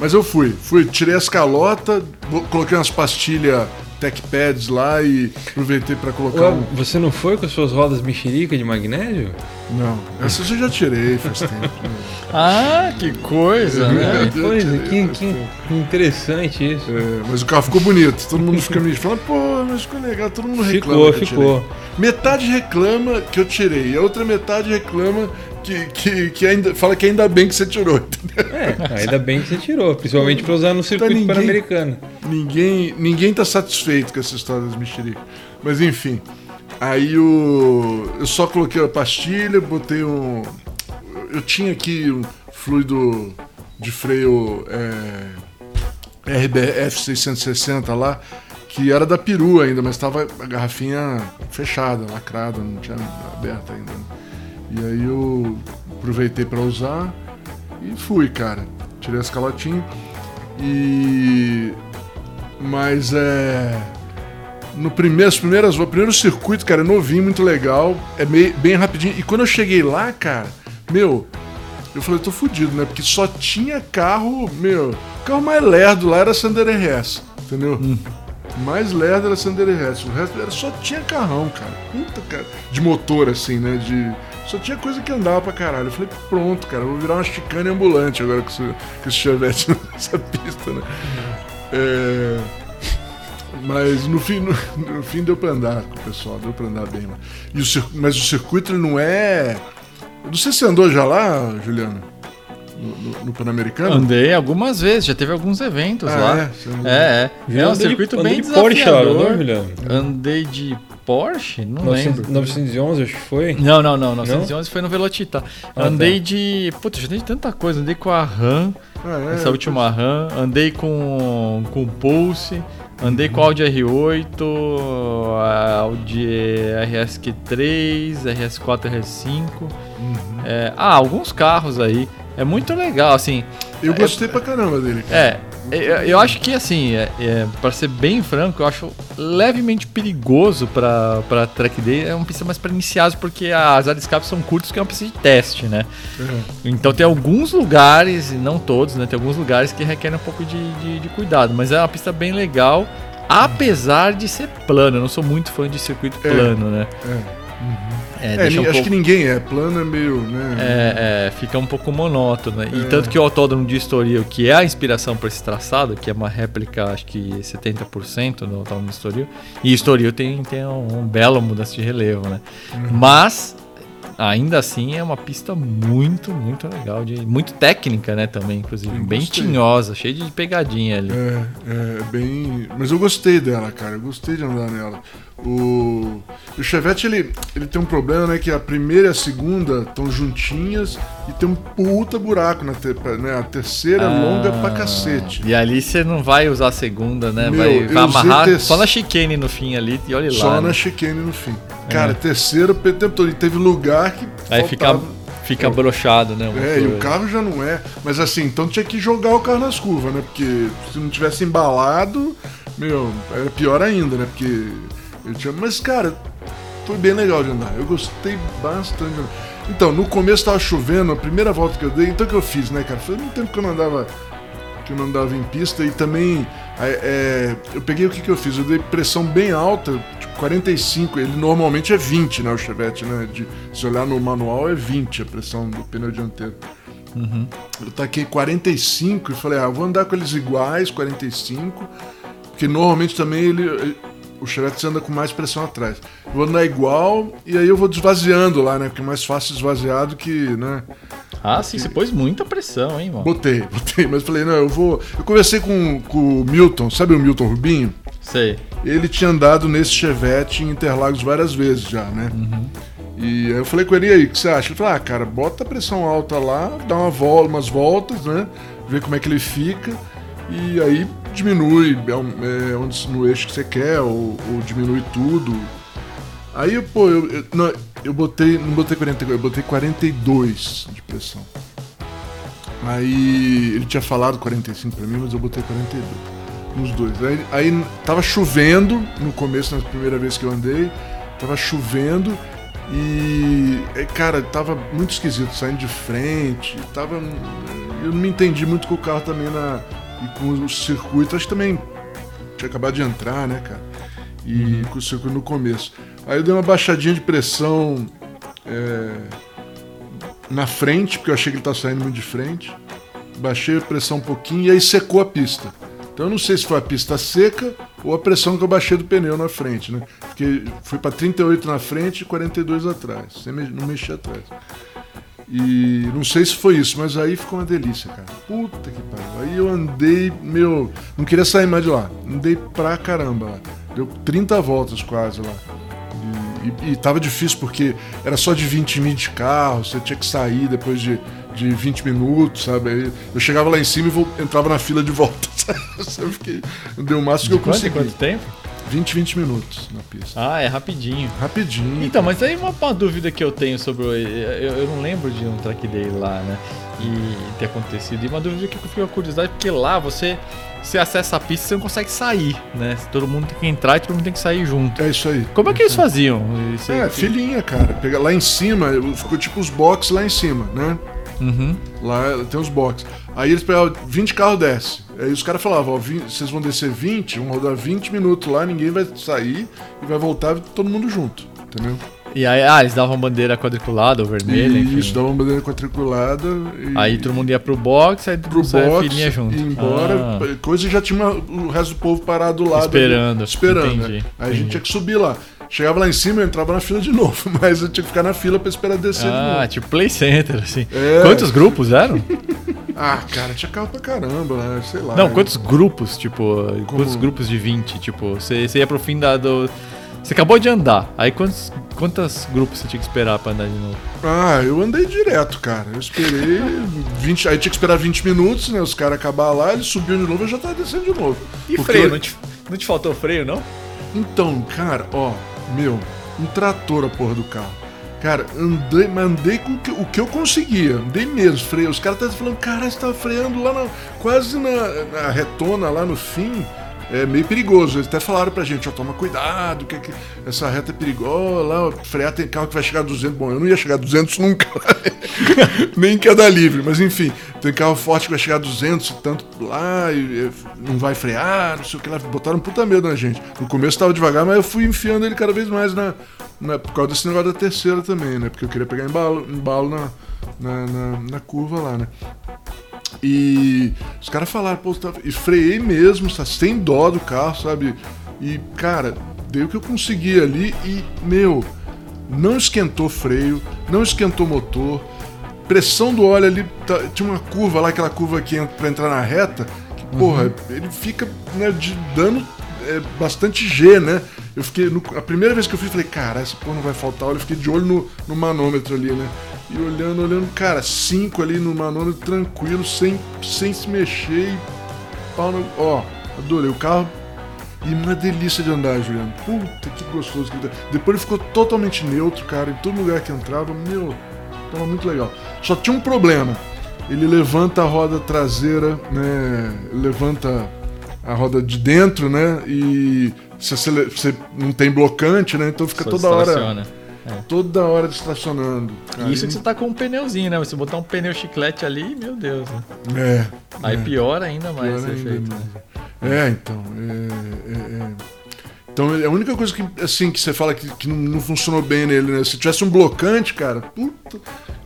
Mas eu fui, fui, tirei as calotas, coloquei umas pastilhas tech pads lá e aproveitei pra colocar Ué, um. Você não foi com as suas rodas mexerica de magnésio? Não, essas eu já tirei faz tempo. Ah, que coisa, né? Eu Coisa, tirei que, que tempo. interessante isso. É, mas o carro ficou bonito, todo mundo fica me falando, pô, mas ficou legal, todo mundo reclama. Ficou, que eu ficou. Metade reclama que eu tirei, e a outra metade reclama que, que, que ainda fala que ainda bem que você tirou. entendeu? É, ainda bem que você tirou, principalmente pra usar no circuito ninguém- pan-americano. Ninguém, ninguém tá satisfeito com essa história das mexericas. Mas enfim, aí o, eu só coloquei a pastilha, botei um. Eu tinha aqui um fluido de freio é, RBF 660 lá, que era da Peru ainda, mas estava a garrafinha fechada, lacrada, não tinha aberta ainda. E aí eu aproveitei para usar e fui, cara. Tirei as calotinhas e mas é. No primeiro, as primeiras, o primeiro circuito, cara, é novinho, muito legal. É meio, bem rapidinho. E quando eu cheguei lá, cara, meu, eu falei, tô fudido, né? Porque só tinha carro, meu, o carro mais lerdo lá era Sandero RS, entendeu? O mais lerdo era Sandero RS. O resto era, só tinha carrão, cara. Puta, cara. De motor, assim, né? De. Só tinha coisa que andava pra caralho. Eu falei, pronto, cara, eu vou virar uma chicane ambulante agora com esse, com esse chevette nessa pista, né? É. Mas no fim, no, no fim deu pra andar com o pessoal, deu pra andar bem lá. E o mas o circuito ele não é. Eu não sei se você andou já lá, Juliano? No, no- no Pan-Americano? Andei algumas vezes, já teve alguns eventos Ah, lá. é? É, é. É um de- circuito andei bem de Porsche, lá, desafiador. não, Juliano? Andei de Porsche? Não 900 lembro. 911, acho que foi. Não, não, não. 911 foi no Velocita. Ah, andei de. Putz, já andei de tanta coisa. Andei com a RAM, Ah, é? essa última RAM. Andei com, com o Pulse. Andei com o Audi R8, a Audi RSQ3, RS4, RS5. É, ah, alguns carros aí. É muito legal, assim. Eu gostei pra caramba dele. cara. É, eu, eu acho que assim, é, é, para ser bem franco, eu acho levemente perigoso pra track day. É uma pista mais para iniciados, porque as áreas de escape são curtas, que é uma pista de teste, né? É. Então tem alguns lugares, e não todos, né? Tem alguns lugares que requerem um pouco de, de, de cuidado, mas é uma pista bem legal, apesar de ser plano. Eu não sou muito fã de circuito É. plano, né? É. É, É, ni- um acho pouco- que ninguém é. Plano é meio, né? é, é, fica um pouco monótono. né? E É. tanto que o Autódromo de Estoril, que é a inspiração para esse traçado, que é uma réplica, acho que 70% do Autódromo de Estoril, e Estoril tem, tem um, um belo mudança de relevo, né? Uhum. Mas, ainda assim, é uma pista muito, muito legal, de, muito técnica, né, também, inclusive. Eu bem gostei. tinhosa, cheia de pegadinha ali. É, é bem. Mas eu gostei dela, cara. Eu gostei de andar nela. O, o Chevette, ele, ele tem um problema, né? Que a primeira e a segunda estão juntinhas e tem um puta buraco na te, né? A terceira é longa pra cacete. Ah, E ali você não vai usar a segunda, né? Meu, vai vai amarrar ter- só na chicane no fim ali e olha Só lá. na né? chicane no fim. Cara, terceira o tempo todo. E teve lugar que. Aí fica, faltava- fica brochado, né? É, e o carro já não é. Mas assim, então tinha que jogar o carro nas curvas, né? Porque se não tivesse embalado, meu, era pior ainda, né? Porque eu tinha. Mas, cara, foi bem legal de andar. Eu gostei bastante. de andar. Então, no começo tava chovendo, a primeira volta que eu dei, então o que eu fiz, né, cara? Foi muito tempo que eu não andava. Que eu não andava em pista e também. é, eu peguei o que, que eu fiz? Eu dei pressão bem alta, tipo 45. Ele normalmente é 20, né? O Chevette, né? De, se olhar no manual é 20 a pressão do pneu dianteiro. Eu taquei 45 e falei, ah, vou andar com eles iguais, 45, porque normalmente também ele- o Chevette anda com mais pressão atrás. Eu vou andar igual e aí eu vou desvaziando lá, né? Porque é mais fácil desvaziar do que, né? Ah, sim, você pôs muita pressão, hein, mano? Botei, botei, mas falei, não, eu vou. Eu conversei com, com o Milton, sabe o Milton Rubinho? Sei. Ele tinha andado nesse Chevette em Interlagos várias vezes já, né? E aí eu falei com ele, e aí, o que você acha? Ele falou, ah, cara, bota a pressão alta lá, dá uma volta, umas voltas, né? Vê como é que ele fica. E aí diminui é, é, onde, no eixo que você quer, ou, ou diminui tudo. Aí, pô, eu, eu, não, eu botei, não botei 42, eu botei 42 de pressão. Aí ele tinha falado 45 pra mim, mas eu botei 42 nos dois. Aí, aí tava chovendo no começo, na primeira vez que eu andei, tava chovendo E, é, cara, tava muito esquisito, saindo de frente, tava. Eu não me entendi muito com o carro também na. E com o circuito, acho que também tinha acabado de entrar, né, cara? E com o circuito no começo. Aí eu dei uma baixadinha de pressão é, na frente, porque eu achei que ele tava saindo muito de frente. Baixei a pressão um pouquinho e aí secou a pista. Então eu não sei se foi a pista seca ou a pressão que eu baixei do pneu na frente, né? Porque fui para 38 na frente e 42 atrás, sem me- não mexer atrás. E não sei se foi isso, mas aí ficou uma delícia, cara. Puta que pariu. Aí eu andei, meu, não queria sair mais de lá. Andei pra caramba lá. Deu 30 voltas quase lá. E, e, e tava difícil porque era só de 20 mil de carro, você tinha que sair depois de, de 20 minutos, sabe? Aí eu chegava lá em cima e vol- entrava na fila de volta, sabe? Eu fiquei, dei o máximo que De eu quanto, em consegui. quanto tempo? 20, 20 minutos na pista. Ah, é rapidinho. Rapidinho. Então, mas aí uma, uma dúvida que eu tenho sobre. o- Eu, eu não lembro de um track day lá, né? E ter acontecido. E uma dúvida que eu fico com curiosidade, porque lá você, você acessa a pista e você não consegue sair, né? Todo mundo tem que entrar e todo mundo tem que sair junto. É isso aí. Como é que eles faziam? Isso É, aí- filinha, cara. Pega lá em cima, ficou tipo os boxes lá em cima, né? Uhum. Lá tem os boxes. Aí eles pegavam 20 carros desce. Aí os caras falavam, ó, vocês vão descer 20, vão rodar 20 minutos lá, ninguém vai sair e vai voltar todo mundo junto, entendeu? E aí, ah, eles davam bandeira quadriculada ou vermelha, e enfim. isso, dava uma bandeira quadriculada e Aí todo mundo ia pro box, aí pro box filinha junto. e embora, Ah, coisa e já tinha o resto do povo parado do lado. Esperando, ali, esperando, entendi, né? Aí a gente tinha que subir lá. Chegava lá em cima, eu entrava na fila de novo, mas eu tinha que ficar na fila pra esperar descer de ah, novo. tipo Play Center, assim. É. Quantos grupos eram? Ah, cara, tinha carro pra caramba, né? Sei lá. Não, quantos grupos, tipo, quantos Como? grupos de 20? Tipo, você, você ia pro fim da, do... Você acabou de andar, aí quantos, quantos grupos você tinha que esperar pra andar de novo? Ah, eu andei direto, cara. Eu esperei 20. Aí tinha que esperar 20 minutos, né? Os caras acabar lá, eles subiam de novo e eu já tava descendo de novo. E Porque freio, eu- não, te, não te faltou freio, não? Então, cara, ó, meu, um trator a porra do carro. Cara, andei, mas andei com o que, eu conseguia, andei mesmo, freio. Os caras estavam falando, cara, você tá freando lá na, quase na, na retona, lá no fim. É meio perigoso. Eles até falaram pra gente, ó, toma cuidado, que, que essa reta é perigosa, frear tem carro que vai chegar a 200. Bom, eu não ia chegar a 200 nunca, nem que é livre, mas enfim, tem carro forte que vai chegar a 200 e tanto lá, e, não vai frear, não sei o que lá. Botaram puta medo na gente. No começo tava devagar, mas eu fui enfiando ele cada vez mais na, na- por causa desse negócio da terceira também, né? Porque eu queria pegar embalo, embalo na, na, na, na curva lá, né? E os caras falaram, pô, tá... e freiei mesmo, tá sem dó do carro, sabe? E, cara, dei o que eu consegui ali e, meu, não esquentou freio, não esquentou motor, pressão do óleo ali, tá- tinha uma curva lá, aquela curva que entra pra entrar na reta, que, porra, ele fica né, de dando é, bastante G, né? Eu fiquei, no- a primeira vez que eu fui, falei, cara, essa porra não vai faltar óleo, eu fiquei de olho no, no manômetro ali, né? E olhando, olhando, cara, cinco ali no manômetro, tranquilo, sem, sem se mexer e pau no. Ó, adorei o carro. E uma delícia de andar, Juliano. Puta que gostoso que tá. Depois ele ficou totalmente neutro, cara. Em todo lugar que entrava, meu, tava muito legal. Só tinha um problema. Ele levanta a roda traseira, né? Levanta a roda de dentro, né? E você não tem blocante, né? Então fica Só toda hora. Distraciona. Toda hora distracionando. cara. Isso que você tá com um pneuzinho, né? Você botar um pneu chiclete ali, meu Deus. né? É. Aí é. piora ainda mais Pior esse ainda efeito. mais. né? É, então. É, é, é. Então é a única coisa que, assim, que você fala que, que não, funcionou bem nele, né? Se tivesse um blocante, cara, puta,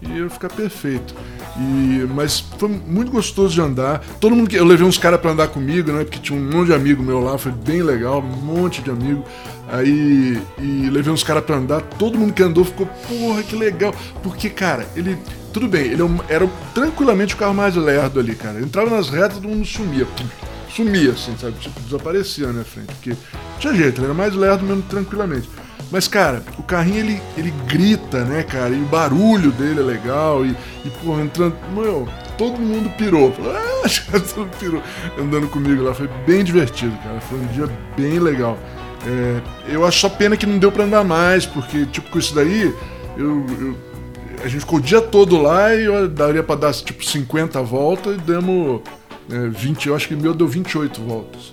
ia ficar perfeito. E, mas foi muito gostoso de andar. Todo mundo que. Eu levei uns caras pra andar comigo, né? Porque tinha um monte de amigo meu lá, foi bem legal, um monte de amigo. Aí. E levei uns caras pra andar, todo mundo que andou ficou, porra, que legal. Porque, cara, ele. Tudo bem, ele é era tranquilamente o carro mais lerdo ali, cara. Entrava nas retas, todo mundo sumia. Sumia, assim, sabe? Tipo, desaparecia na minha frente. Porque tinha jeito, ele era mais lerdo mesmo tranquilamente. Mas, cara, o carrinho ele, ele grita, né, cara? E o barulho dele é legal. E, e porra, entrando. Meu, todo mundo pirou. Falou, ah, todo mundo pirou. Andando comigo lá. Foi bem divertido, cara. Foi um dia bem legal. É, eu acho só pena que não deu pra andar mais, porque, tipo, com isso daí, eu, eu- a gente ficou o dia todo lá e eu daria pra dar, tipo, 50 voltas e demos é, 20, eu acho que o meu deu 28 voltas.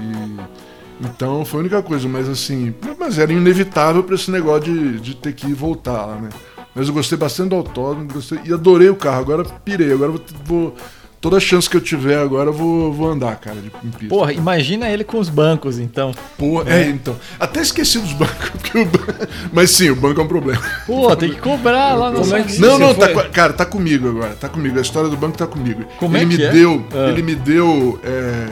E, Então foi a única coisa, mas assim, mas era inevitável para esse negócio de, de ter que voltar lá, né? Mas eu gostei bastante do autódromo, gostei, e adorei o carro. Agora pirei, agora vou, vou toda chance que eu tiver agora eu vou, vou andar, cara, de em pista. Porra, imagina ele com os bancos, então. Porra, é, então. Até esqueci dos bancos, porque o ban- mas sim, o banco é um problema. Pô, tem que cobrar lá no Como é que- Não, não, tá, cara, tá comigo agora, tá comigo. A história do banco tá comigo. Como é ele que me é? deu, Ah. ele me deu é,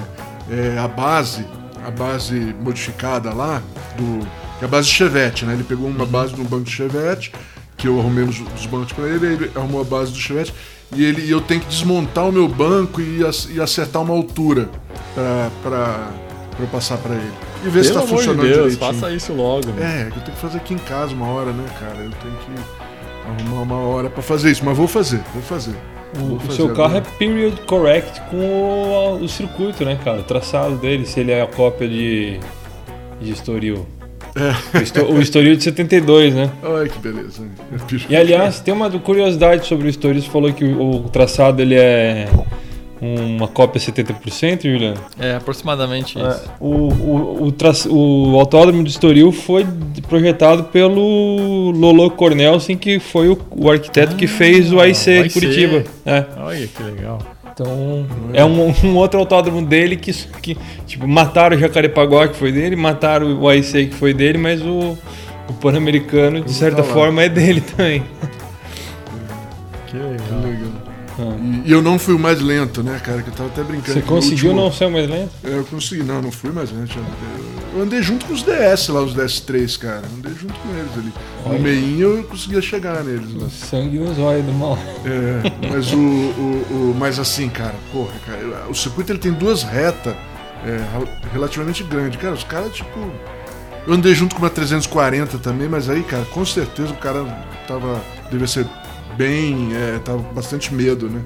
é, a base, a base modificada lá do, que é a base de Chevette, né? Ele pegou Uhum. uma base do banco de Chevette que eu arrumei nos, nos bancos pra ele, ele arrumou a base do Chevette e ele eu tenho que desmontar o meu banco e, e acertar uma altura pra eu passar pra ele e ver se Pelo tá amor de funcionando Deus, direitinho. faça isso logo. meu. É, que eu tenho que fazer aqui em casa uma hora, né, cara? Eu tenho que arrumar uma hora pra fazer isso, mas vou fazer, vou fazer. O, o seu carro é agora. period correct com o, o circuito, né, cara? O traçado dele, se ele é a cópia de, de Estoril. É. O, Esto- o Estoril de 72, né? Ai, que beleza. E aliás, tem uma curiosidade sobre o Estoril. Você falou que o, traçado ele é uma cópia 70%, Juliano? É, aproximadamente É, isso. o, o, o, tra- o autódromo do Estoril foi projetado pelo Lolo Cornelsen, que foi o, o arquiteto que fez o AIC de. Curitiba. É. Olha que legal. Então, é um, um outro autódromo dele que, que tipo, mataram o Jacarepaguá, que foi dele, mataram o AIC, que foi dele, mas o, o Pan-Americano, de certa tá forma, é dele também. Que Que legal. legal. Ah. E, e eu não fui o mais lento, né, cara? Que eu tava até brincando. Você conseguiu último- não ser o mais lento? É, eu consegui, não, não fui mais lento. Eu- Eu andei junto com os DS lá, os DS3, cara. Andei junto com eles ali. Olha. No meinho eu conseguia chegar neles lá. Sangue nos olhos do mal. É, mas o, o, o- Mas assim, cara, porra, cara, eu- o circuito ele tem duas retas é, rel- relativamente grandes. Cara, os caras, tipo. Eu andei junto com uma 340 também, mas aí, cara, com certeza o cara tava. Devia ser bem. É, tava com bastante medo, né?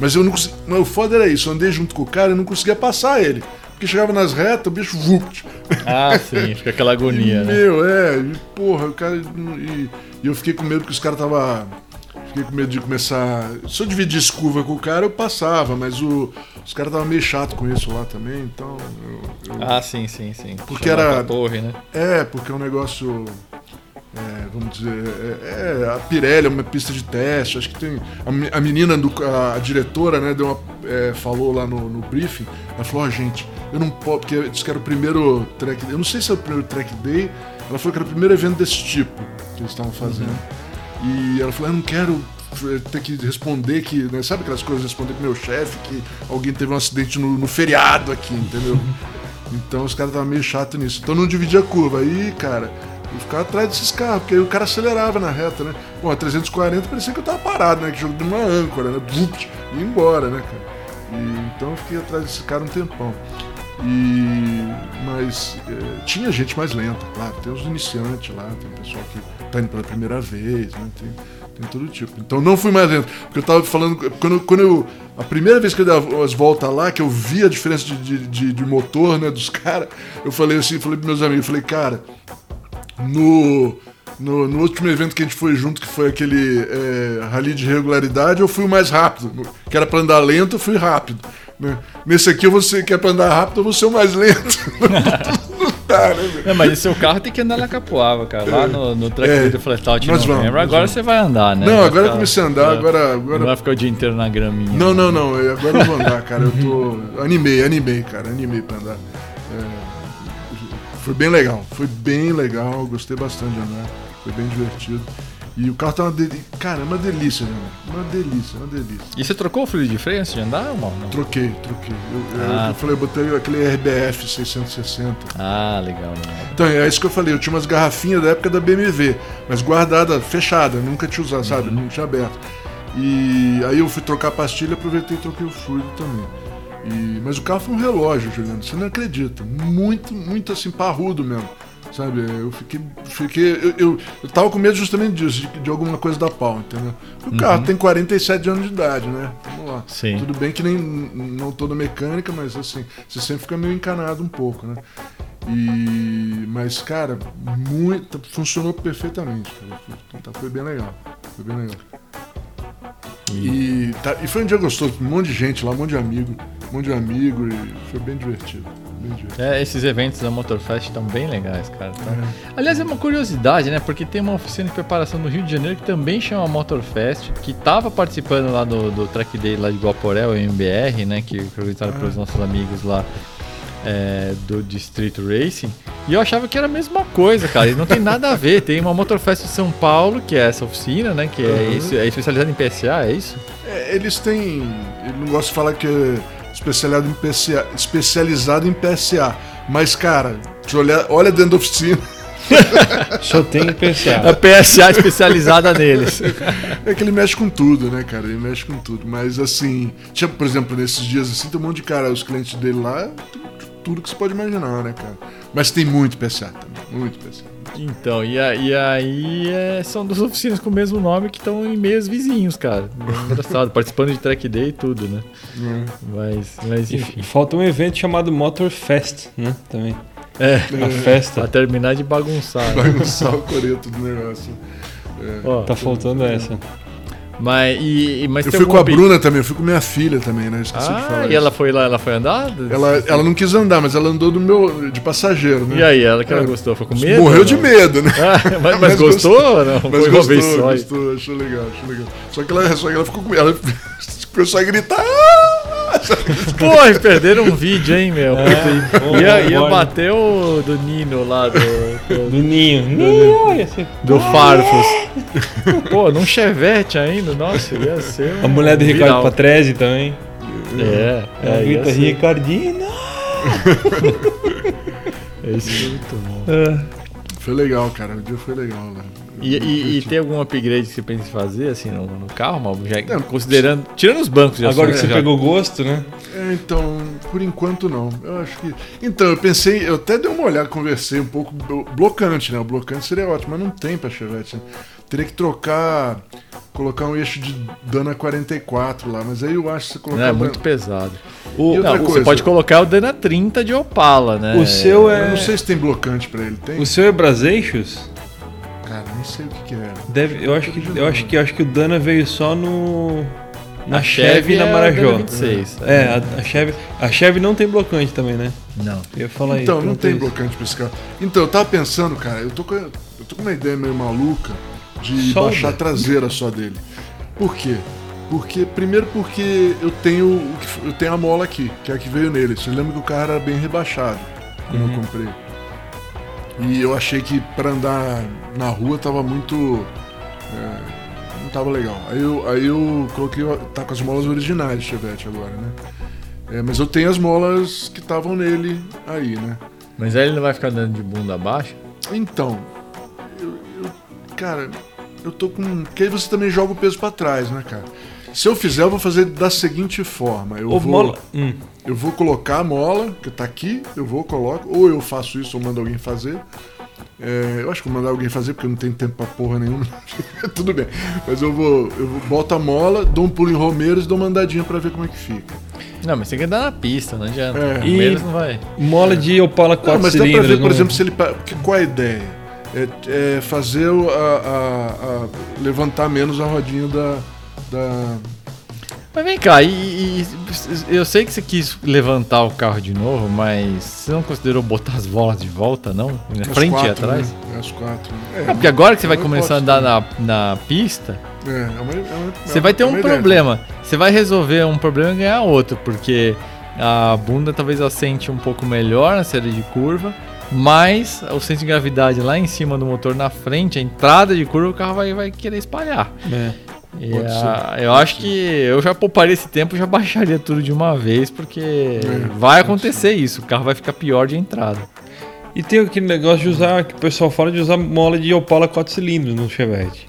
Mas eu não consegui. Mas o foda era isso, eu andei junto com o cara e não conseguia passar ele. Porque chegava nas retas, o bicho vupt. Ah, sim, fica aquela agonia, E, né? Meu, é, e, porra, o cara. E, e eu fiquei com medo que os caras tava. Fiquei com medo de começar. Se eu dividisse curva com o cara, eu passava, mas o, os caras estavam meio chato com isso lá também, então. eu- eu- Ah, sim, sim, sim. Porque Chamar era- torre, né? É, porque é um negócio. É, vamos dizer. É, é, a Pirelli é uma pista de teste. Acho que tem. A, a menina, do, a, a diretora, né, deu uma, é, falou lá no, no briefing. Ela falou: Ó, gente, eu não posso. Porque disse que era o primeiro track day. Eu não sei se é o primeiro track day. Ela falou que era o primeiro evento desse tipo que eles estavam fazendo. E ela falou: Eu não quero ter que responder que. né, sabe aquelas coisas? Responder pro meu chefe que alguém teve um acidente no, no feriado aqui, entendeu? Então os caras estavam meio chato nisso. Então não dividia a curva. Aí, cara, eu ficava atrás desses carros, porque aí o cara acelerava na reta, né? Pô, a 340 parecia que eu tava parado, né? Que jogo de uma âncora, né? Vupt, e ia embora, né, cara? E, então eu fiquei atrás desse cara um tempão. E, mas eh, tinha gente mais lenta, claro. Tem os iniciantes lá, tem o pessoal que tá indo pela primeira vez, né? Tem, tem todo tipo. Então não fui mais lento. Porque eu tava falando. Quando, quando eu. A primeira vez que eu dei as voltas lá, que eu vi a diferença de, de, de- de motor, né, dos caras, eu falei assim, falei pros meus amigos, falei, cara, no, no, no último evento que a gente foi junto, que foi aquele é, rally de regularidade, eu fui o mais rápido. Que era pra andar lento, eu fui rápido. né? Nesse aqui, você quer pra andar rápido, eu vou ser o mais lento. não né? Não, mas o seu carro tem que andar na Capoava, cara. Lá no, no track É. do Flatout Nós vamos, Agora vamos. você vai andar, né? Não, Vai agora eu ficar- comecei a andar, é. agora- agora- Não vai ficar o dia inteiro na graminha. Não, não, não. eu- Agora eu vou andar, cara. Eu tô. Animei, animei, cara. Animei pra andar. Foi bem legal. Foi bem legal. Gostei bastante de andar. Foi bem divertido. E o carro tá uma delícia. Cara, é uma delícia, né? Uma delícia, uma delícia. E você trocou o freio de freio antes de andar, irmão? Não. Troquei, troquei. Eu, Ah. eu falei, eu botei aquele RBF 660. Ah, legal, legal. Então, é isso que eu falei. Eu tinha umas garrafinhas da época da BMW, mas guardada, fechada, nunca tinha usado, sabe? Não tinha aberto. E aí eu fui trocar a pastilha, aproveitei e troquei o fluido também. E- mas o carro foi um relógio, Juliano, você não acredita. Muito, muito assim, parrudo mesmo. Sabe? Eu fiquei. fiquei eu, eu, eu tava com medo justamente disso, de, de alguma coisa da pau, entendeu? Porque O carro tem 47 anos de idade, né? Vamos lá. Sim. Tudo bem que nem não toda mecânica, mas assim, você sempre fica meio encanado um pouco, né? E, mas, cara, muito, funcionou perfeitamente. Cara. Foi bem legal. Foi bem legal. E, tá- e foi um dia gostoso, um monte de gente lá, um monte de amigo, um monte de amigo, e foi bem divertido. bem divertido. É, esses eventos da Motorfest estão bem legais, cara. Tá? Aliás, é uma curiosidade, né? Porque tem uma oficina de preparação no Rio de Janeiro que também chama Motorfest, que estava participando lá do, do Track Day lá de Guaporé, o MBR, né? Que foi organizado pelos nossos amigos lá é, do Distrito Racing. E eu achava que era a mesma coisa, cara. E não tem nada a ver. Tem uma Motorfest de São Paulo, que é essa oficina, né? Que é, Uhum. isso, é especializada em PSA, é isso? É, eles têm. Eu não gosto de falar que é especializado em PSA, especializado em PSA. Mas, cara, se olhar, olha dentro da oficina. Só tem A PSA. PSA especializada neles. É que ele mexe com tudo, né, cara? Ele mexe com tudo. Mas assim, tipo, por exemplo, nesses dias assim, tem um monte de cara, os clientes dele lá, tudo que você pode imaginar, né, cara? Mas tem muito PSA também, muito PSA. Então, e, a- e aí é, são duas oficinas com o mesmo nome que estão em meios vizinhos, cara. É engraçado, participando de track day e tudo, né? Mas, mas E, enfim. e falta um evento chamado Motorfest, né? Também. É, A festa. pra terminar de bagunçar. né? Bagunçar o coreto do negócio. Ó, Tá faltando essa. Mas e, mas Eu fui com a pe- Bruna também, eu fui com minha filha também, né? Esqueci de Ah, falar. e isso. ela foi lá, ela foi andar? Ela, ela não quis andar, mas ela andou do meu, de passageiro, né? E aí, ela que ela É. gostou? Foi com medo? Morreu de medo, né? Ah, mas, mas Mas gostou ou não? Mas foi uma gostou, vez só. gostou, achou legal, achou legal. Só que ela, só que ela ficou com ela começou a gritar. Pô, perderam um vídeo, hein, meu? É, pô, ia, ia bater o do Nino lá, do, do, Do Ninho. Ninho, olha assim. do Farfus. Pô, num Chevette ainda, nossa, ia ser. A mulher do um Ricardo viral. Patrese também. É, é, ia grita ser. Ricardina. Isso é muito bom. Foi legal, cara. O dia foi legal lá. E, e, e tem algum upgrade que você pensa em fazer, assim, no, no carro, Mal? Já, considerando. Tirando os bancos Agora que você já- pegou gosto, né? É, então, por enquanto não. Eu acho que. Então, eu pensei, eu até dei uma olhada, conversei um pouco. blo- Blocante, né? O blocante seria ótimo, mas não tem pra Chevette. Né? Teria que trocar. Colocar um eixo de Dana 44 lá, mas aí eu acho que você colocar. Não, é muito pesado. O, E outra Não, você coisa? pode colocar o Dana 30 de Opala, né? o seu é. Eu não sei se tem blocante pra ele. Tem? O seu é Braseixos? Cara, nem sei o que, que é. Deve, eu acho que eu acho que eu acho que o Dana veio só no na A Chevy e na é Marajó. 26. É, a, a Chevy, a Chevy não tem blocante também, né? Não. Eu ia falar isso. Então, não tem isso. blocante pra esse carro. Então, eu tava pensando, cara, eu tô com, eu tô com uma ideia meio maluca de Solda. baixar a traseira só dele. Por quê? Porque, primeiro porque eu tenho, eu tenho a mola aqui, que é a que veio nele. Você lembra que o carro era bem rebaixado quando eu comprei. E eu achei que pra andar na rua tava muito. é, não tava legal. Aí eu, aí eu coloquei. Tá com as molas originais Chevette agora, né? É, mas eu tenho as molas que estavam nele aí, né? Mas aí ele não vai ficar andando de bunda abaixo? Então, eu, eu- cara, eu tô com. Porque aí você também joga o peso pra trás, né, cara? Se eu fizer, eu vou fazer da seguinte forma. Eu Ô, vou, mola. Hum. Eu vou colocar a mola, que tá aqui, eu vou, coloco, ou eu faço isso ou mando alguém fazer. É, eu acho que vou mandar alguém fazer, porque eu não tenho tempo pra porra nenhuma. Tudo bem. Mas eu vou, eu vou, boto a mola, dou um pulo em Romeiros e dou uma andadinha pra ver como é que fica. Não, mas tem que andar na pista, não adianta. É. Palmeiras não vai. Mola de Opala 4 Não, mas dá pra cilindros. ver, por não- exemplo, se ele. que- Qual a ideia? É, é fazer o- a, a- a- levantar menos a rodinha da. da Mas vem cá, e, e- e- eu sei que você quis levantar o carro de novo, mas você não considerou botar as bolas de volta, não? Na as frente e quatro, atrás? Né? As quatro. É, É, porque agora que você vai começar a andar na, na pista, É, é uma- é uma- você é vai ter um ideia. problema. Você vai resolver um problema e ganhar outro, porque a bunda talvez assente um pouco melhor na série de curva, mas o centro de gravidade lá em cima do motor na frente, a entrada de curva, o carro vai, vai querer espalhar. É. E, ah, ser, eu acho que eu já pouparia esse tempo e já baixaria tudo de uma vez, porque É, vai acontecer isso, o carro vai ficar pior de entrada. E tem aquele negócio de usar, que o pessoal fala de usar mola de Opala 4 cilindros no Chevette.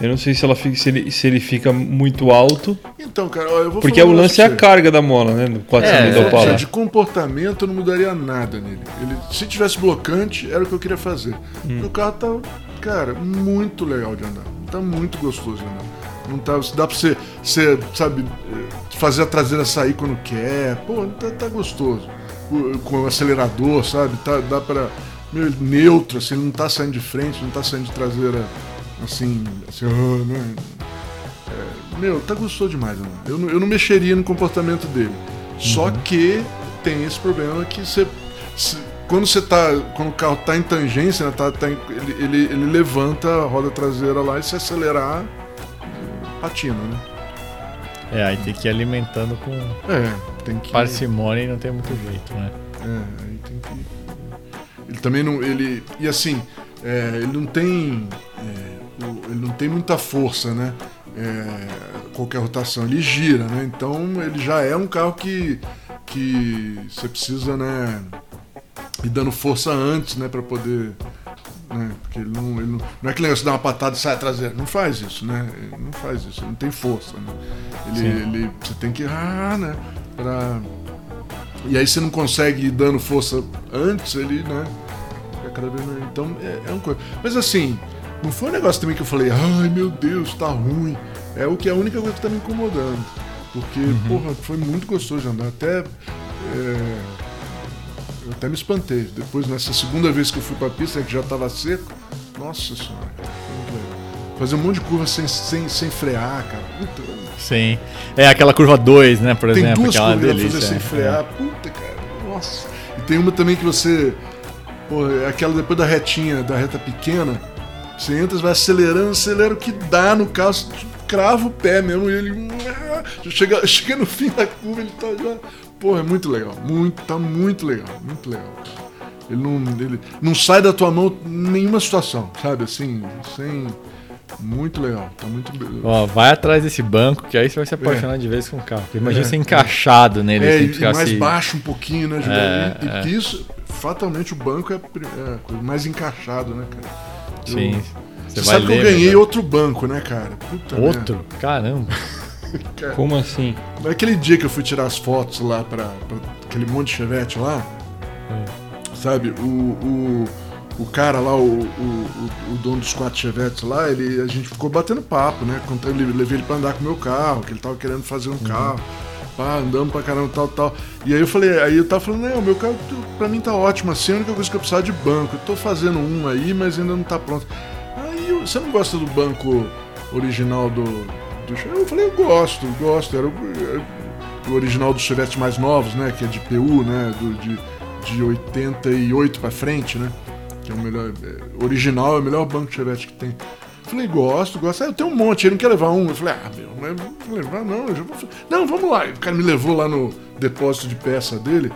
Eu não sei se, ela fica, se, ele, se ele fica muito alto, Então, cara, ó, eu vou porque falar o lance é a carga da mola, né? Do 4 É, cilindros da Opala. De comportamento eu não mudaria nada nele. Ele, se tivesse blocante, era o que eu queria fazer. Hum. O carro tá, cara, muito legal de andar. Tá muito gostoso andar. Não tá, dá pra você, você, sabe, eh, fazer a traseira sair quando quer. Pô, tá, tá gostoso. Com o acelerador, sabe? Tá, dá pra. Meio neutro, assim, não tá saindo de frente, não tá saindo de traseira assim, assim, ah, né? É, meu, tá gostoso demais, né? Eu, não- eu não mexeria no comportamento dele. Só que tem esse problema que você. Quando você tá. Quando o carro tá em tangência, né, tá, tá em- ele, ele, ele levanta a roda traseira lá e se acelerar, patina, né? É, aí tem que ir alimentando com É, tem que. parcimônia e não tem muito jeito, né? É, aí tem que. Ele também não. Ele. E assim, é, ele não tem. é, ele não tem muita força, né? É, qualquer rotação. Ele gira, né? Então ele já é um carro que. que você precisa, né? Ir dando força antes, né? Pra poder. Né? Porque ele não, ele não. Não é que negócio de dar uma patada e sai traseira. Não faz isso, né? Ele não faz isso, ele não tem força, né? Ele, ele, você tem que. Ah, né? Pra, e aí você não consegue ir dando força antes, ele, né? Então é, é uma coisa. Mas assim, não foi um negócio também que eu falei, ai meu Deus, tá ruim. É o que é a única coisa que tá me incomodando. Porque, porra, foi muito gostoso de andar. Até. é, eu até me espantei. Depois, nessa segunda vez que eu fui pra pista, que já tava seco, nossa senhora. Fazer um monte de curva sem, sem, sem frear, cara. Puta, Sim. É aquela curva 2, né, por tem exemplo, duas aquela curvas delícia. fazer sem é. frear. Puta, cara. Nossa. E tem uma também que você. Pô, é aquela depois da retinha, da reta pequena. Você entra, vai acelerando, acelera o que dá no carro, você crava o pé mesmo e ele. Chega, chega no fim da curva, ele tá já. Pô, é muito legal. Muito, tá muito legal. Muito legal. Ele não, ele não sai da tua mão em nenhuma situação, sabe? Assim, sem. Muito legal. Tá muito. Ó, vai atrás desse banco, que aí você vai se apaixonar de vez com o carro. Imagina você encaixado nele, É, assim, e, mais assim. baixo um pouquinho, né, Juliano? É, e, é. isso, fatalmente, o banco é, a é a coisa mais encaixado, né, cara? Eu- Sim. Você, sabe que eu ler, ganhei outro banco, né, cara? Puta Outro? Caramba. Cara. Como assim? Naquele dia que eu fui tirar as fotos lá pra, pra aquele monte de chevette lá, sabe, o, o, o cara lá, o, o, o- dono dos quatro chevetes lá, ele, a gente ficou batendo papo, né? Contando, ele- levei ele pra andar com o meu carro, que ele tava querendo fazer um carro. Pá, andamos pra caramba, tal, tal. E aí eu falei, aí eu tava falando, não, meu carro pra mim tá ótimo assim, a única coisa que eu precisava de banco. Eu tô fazendo um aí, mas ainda não tá pronto. Aí eu- você não gosta do banco original do, Chevette? Eu falei, eu gosto, gosto. Era o, o original dos Chevettes mais novos, né? Que é de PU, né? Do, de, de 88 pra frente, né? Que é o melhor. é, original é o melhor banco de Chevette que tem. Eu falei, gosto, gosto. Ah, eu tenho um monte, ele não quer levar um. Eu falei, ah, meu, mas eu vou levar, não, vou. Não, vamos lá. O cara me levou lá no depósito de peça dele.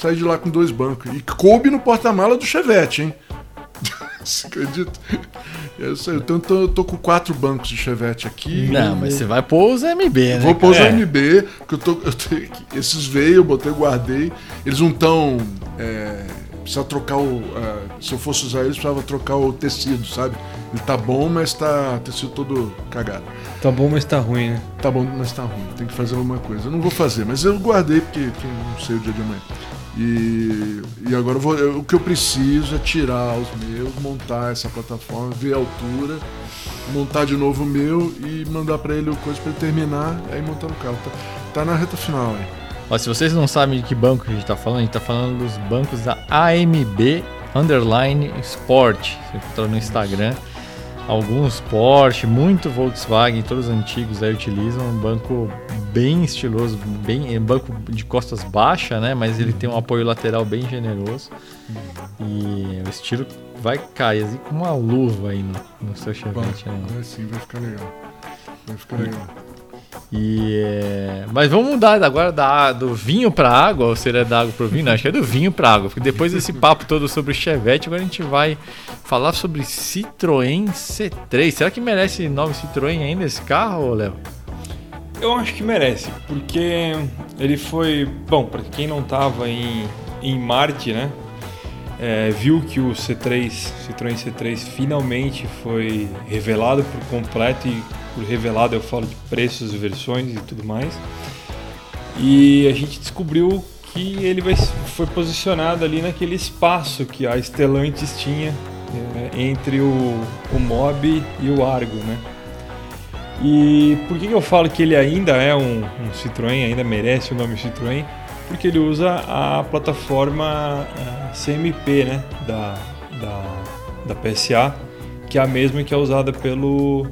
Saí de lá com dois bancos. E coube no porta-mala do Chevette, hein? Você acredita? Aí Eu, sei, então eu tô, eu tô com quatro bancos de Chevette aqui. Não, mas você vai pôr os MB, né? Vou pôr os cara? MB, que eu tô, eu aqui. Esses veio, eu botei, guardei. Eles não estão. É, precisa trocar o. ah, se eu fosse usar eles, precisava trocar o tecido, sabe? Ele tá bom, mas tá tecido todo cagado. Tá bom, mas tá ruim, né? Tá bom, mas tá ruim. Tem que fazer alguma coisa. Eu não vou fazer, mas eu guardei porque, porque não sei o dia de amanhã. E, e agora eu vou, eu- o que eu preciso é tirar os meus, montar essa plataforma, ver a altura, montar de novo o meu e mandar pra ele o coisa pra ele terminar, aí montar no carro. Tá, tá na reta final aí. Ó, se vocês não sabem de que banco a gente tá falando, a gente tá falando dos bancos da AMB Underline Sport. Você encontra no Instagram. Alguns Porsche, muito Volkswagen, todos os antigos aí utilizam um banco bem estiloso, bem é um banco de costas baixa, né? Mas ele tem um apoio lateral bem generoso e o estilo vai cair assim com uma luva aí no, no seu Chevette. né? Vai sim, vai ficar legal. Vai ficar legal. E, é, Mas vamos mudar agora da, do vinho para água, ou seria da água para o vinho? Não, acho que é do vinho para água. Porque depois desse papo todo sobre Chevette, agora a gente vai falar sobre Citroën C3. Será que merece nome Citroën ainda esse carro, Léo? Eu acho que merece, porque ele foi. Bom, para quem não tava em, em Marte, né? é, viu que o C3, Citroën C3 finalmente foi revelado por completo e por revelado eu falo de preços, versões e tudo mais. E a gente descobriu que ele vai, foi posicionado ali naquele espaço que a Stellantis tinha é, entre o, o Mob e o Argo, né? E por que, que eu falo que ele ainda é um, um Citroën, ainda merece o nome Citroën? Porque ele usa a plataforma eh, CMP né, da, da, da PSA, que é a mesma que é usada pelo,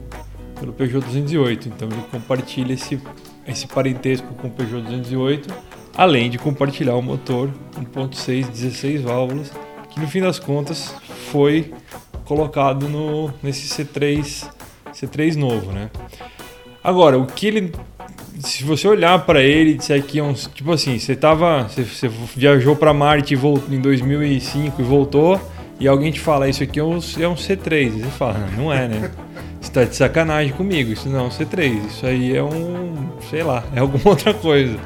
pelo Peugeot 208. Então ele compartilha esse, esse parentesco com o Peugeot 208, além de compartilhar o motor 1.6 16 válvulas, que no fim das contas foi colocado no nesse C3 C3 novo, né? Agora, o que ele se você olhar para ele e disser que é um tipo assim, você tava você, você viajou para Marte voltou em 2005 e voltou e alguém te fala isso aqui é um, é um C3, e você fala, não é, né? Você tá de sacanagem comigo, isso não é um C3, isso aí é um, sei lá, é alguma outra coisa.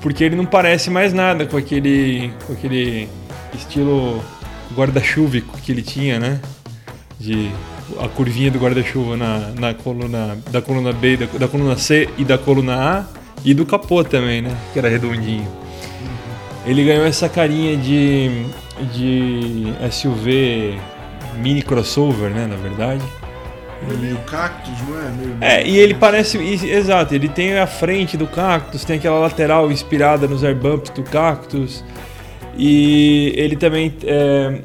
Porque ele não parece mais nada com aquele com aquele estilo guarda-chuvico que ele tinha, né? De a curvinha do guarda-chuva na, na coluna da coluna B, da, da, coluna C e da coluna A e do capô também, né? Que era redondinho. Ele ganhou essa carinha de, de SUV mini crossover, né? Na verdade. É meio cactus, não é? Meio, É, e ele parece. Exato, ele tem a frente do cactus, tem aquela lateral inspirada nos airbumps do cactus. E ele também. É,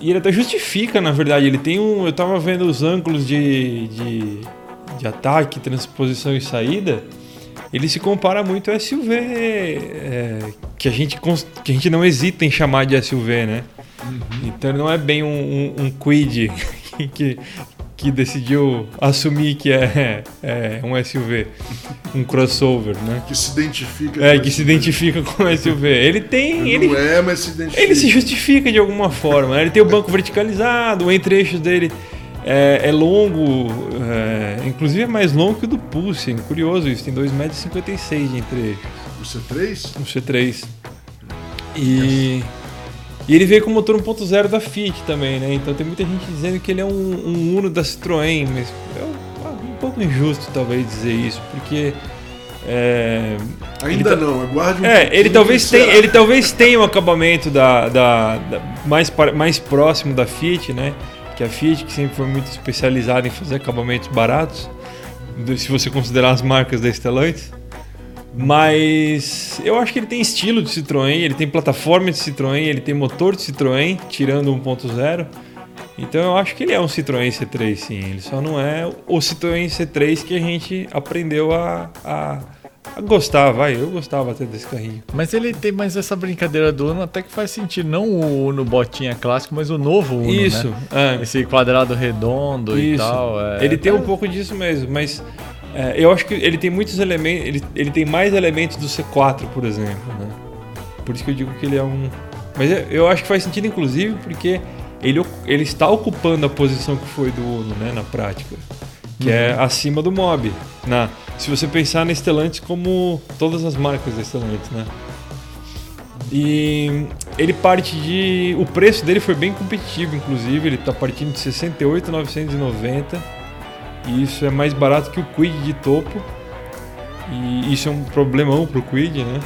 e ele até justifica, na verdade. Ele tem um. Eu tava vendo os ângulos de, de, de ataque, transposição e saída. Ele se compara muito ao SUV é, que, a gente, que a gente não hesita em chamar de SUV, né? Uhum. Então ele não é bem um, um, um Quid que, que decidiu assumir que é, é, um SUV, um crossover, né? Que se identifica. É, que se identifica com SUV. Ele tem, ele, não é, mas se identifica. Ele se justifica de alguma forma. Né? Ele tem o banco verticalizado, o entre-eixos dele é, é longo, é, inclusive é mais longo que o do Pulse. Curioso isso, tem 2,56 metros de entre-eixos. O C3? O C3. E e ele veio com motor 1.0 da Fiat também, né? Então tem muita gente dizendo que ele é um, um Uno da Citroën, mas é um, um pouco injusto talvez dizer isso, porque é, Ainda tá, não, aguarde um É, ele talvez, tenha, ele talvez tenha um acabamento da, da, da, mais, mais próximo da Fiat, né? Que a Fiat, que sempre foi muito especializada em fazer acabamentos baratos, se você considerar as marcas da Stellantis. Mas eu acho que ele tem estilo de Citroën, ele tem plataforma de Citroën, ele tem motor de Citroën, tirando 1.0. Então eu acho que ele é um Citroën C3, sim. Ele só não é o Citroën C3 que a gente aprendeu a, a, a gostar, vai. Eu gostava até desse carrinho. Mas ele tem mais essa brincadeira do Uno até que faz sentido. Não o Uno botinha clássico, mas o novo Uno, Isso, né? é. Esse quadrado redondo Isso. e tal. É... Ele tem um pouco disso mesmo, mas é, eu acho que ele tem muitos elementos, ele, ele tem mais elementos do C4, por exemplo, né? Por isso que eu digo que ele é um. Mas eu acho que faz sentido, inclusive, porque ele, ele está ocupando a posição que foi do Uno, né, na prática, que é uhum. é acima do Mob. Na, se você pensar na Stellantis como todas as marcas da Stellantis, né? E ele parte de. O preço dele foi bem competitivo, inclusive. Ele está partindo de 68,990 e isso é mais barato que o Quid de topo. E isso é um problemão pro Quid, né?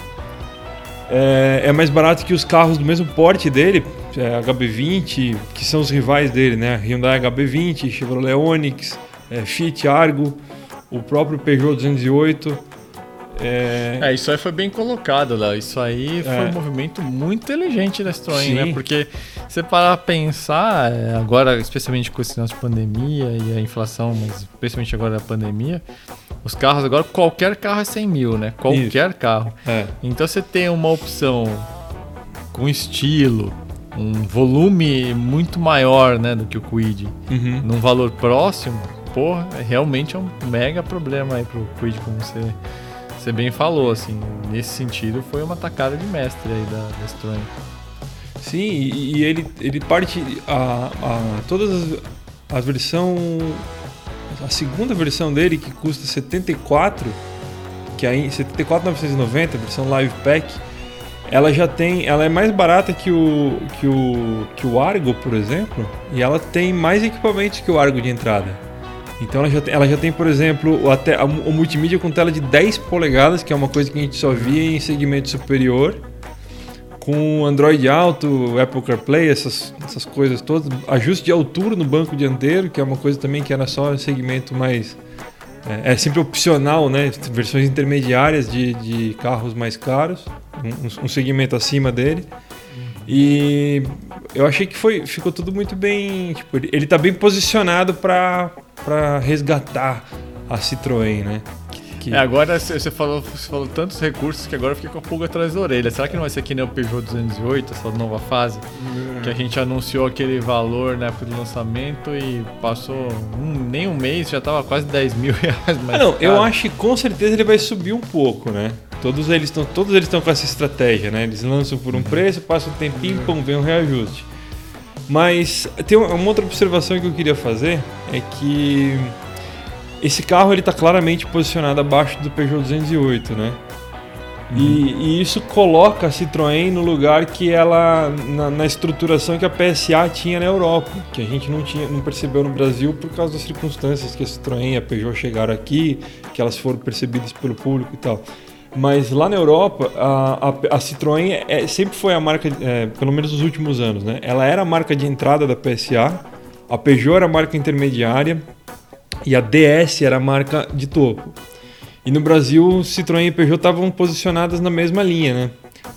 É, é mais barato que os carros do mesmo porte dele, é, HB20, que são os rivais dele, né? Hyundai HB20, Chevrolet Onix, é, Fiat Argo, o próprio Peugeot 208. É... é, isso aí foi bem colocado, Léo. Isso aí foi é. um movimento muito inteligente da Citroën, Sim. né? Porque você parar a pensar, é, agora, especialmente com esse negócio de pandemia e a inflação, mas especialmente agora a pandemia, os carros agora, qualquer carro é 100 mil, né? Qualquer isso. carro. É. Então você tem uma opção com estilo, um volume muito maior né, do que o Quid, uhum. num valor próximo, porra, realmente é um mega problema aí pro Quid, como você você bem falou, assim, nesse sentido foi uma tacada de mestre aí da, da Citroën. Sim, e, ele, ele parte a, a todas as, a versão a segunda versão dele que custa 74, que é 74,990, versão Live Pack, ela já tem, ela é mais barata que o que o que o Argo, por exemplo, e ela tem mais equipamentos que o Argo de entrada. Então ela já, tem, ela já tem, por exemplo, até o multimídia com tela de 10 polegadas, que é uma coisa que a gente só via em segmento superior, com Android Auto, Apple CarPlay, essas, essas coisas todas, ajuste de altura no banco dianteiro, que é uma coisa também que era só em segmento mais é, é, sempre opcional, né? Versões intermediárias de, de carros mais caros, um, um segmento acima dele. E eu achei que foi, ficou tudo muito bem. Tipo, ele, ele tá bem posicionado para resgatar a Citroën, né? Que. É, agora você falou, você falou tantos recursos que agora eu fiquei com a pulga atrás da orelha. Será que não vai ser que nem o Peugeot 208, essa nova fase? Que a gente anunciou aquele valor na época do lançamento e passou um- nem um mês, já tava quase 10 mil reais. Mas, não, eu acho que com certeza ele vai subir um pouco, né? Todos eles estão todos eles estão com essa estratégia, né? Eles lançam por um preço, passa um tempinho, pum, vem um reajuste. Mas tem uma outra observação que eu queria fazer é que esse carro ele está claramente posicionado abaixo do Peugeot 208, né? E, e isso coloca a Citroën no lugar que ela na, na estruturação que a PSA tinha na Europa, que a gente não tinha, não percebeu no Brasil por causa das circunstâncias que a Citroën e a Peugeot chegaram aqui, que elas foram percebidas pelo público e tal. Mas lá na Europa, a, a, a Citroën é- sempre foi a marca, é, pelo menos nos últimos anos, né? Ela era a marca de entrada da PSA, a Peugeot era a marca intermediária e a DS era a marca de topo. E no Brasil, Citroën e Peugeot estavam posicionadas na mesma linha, né?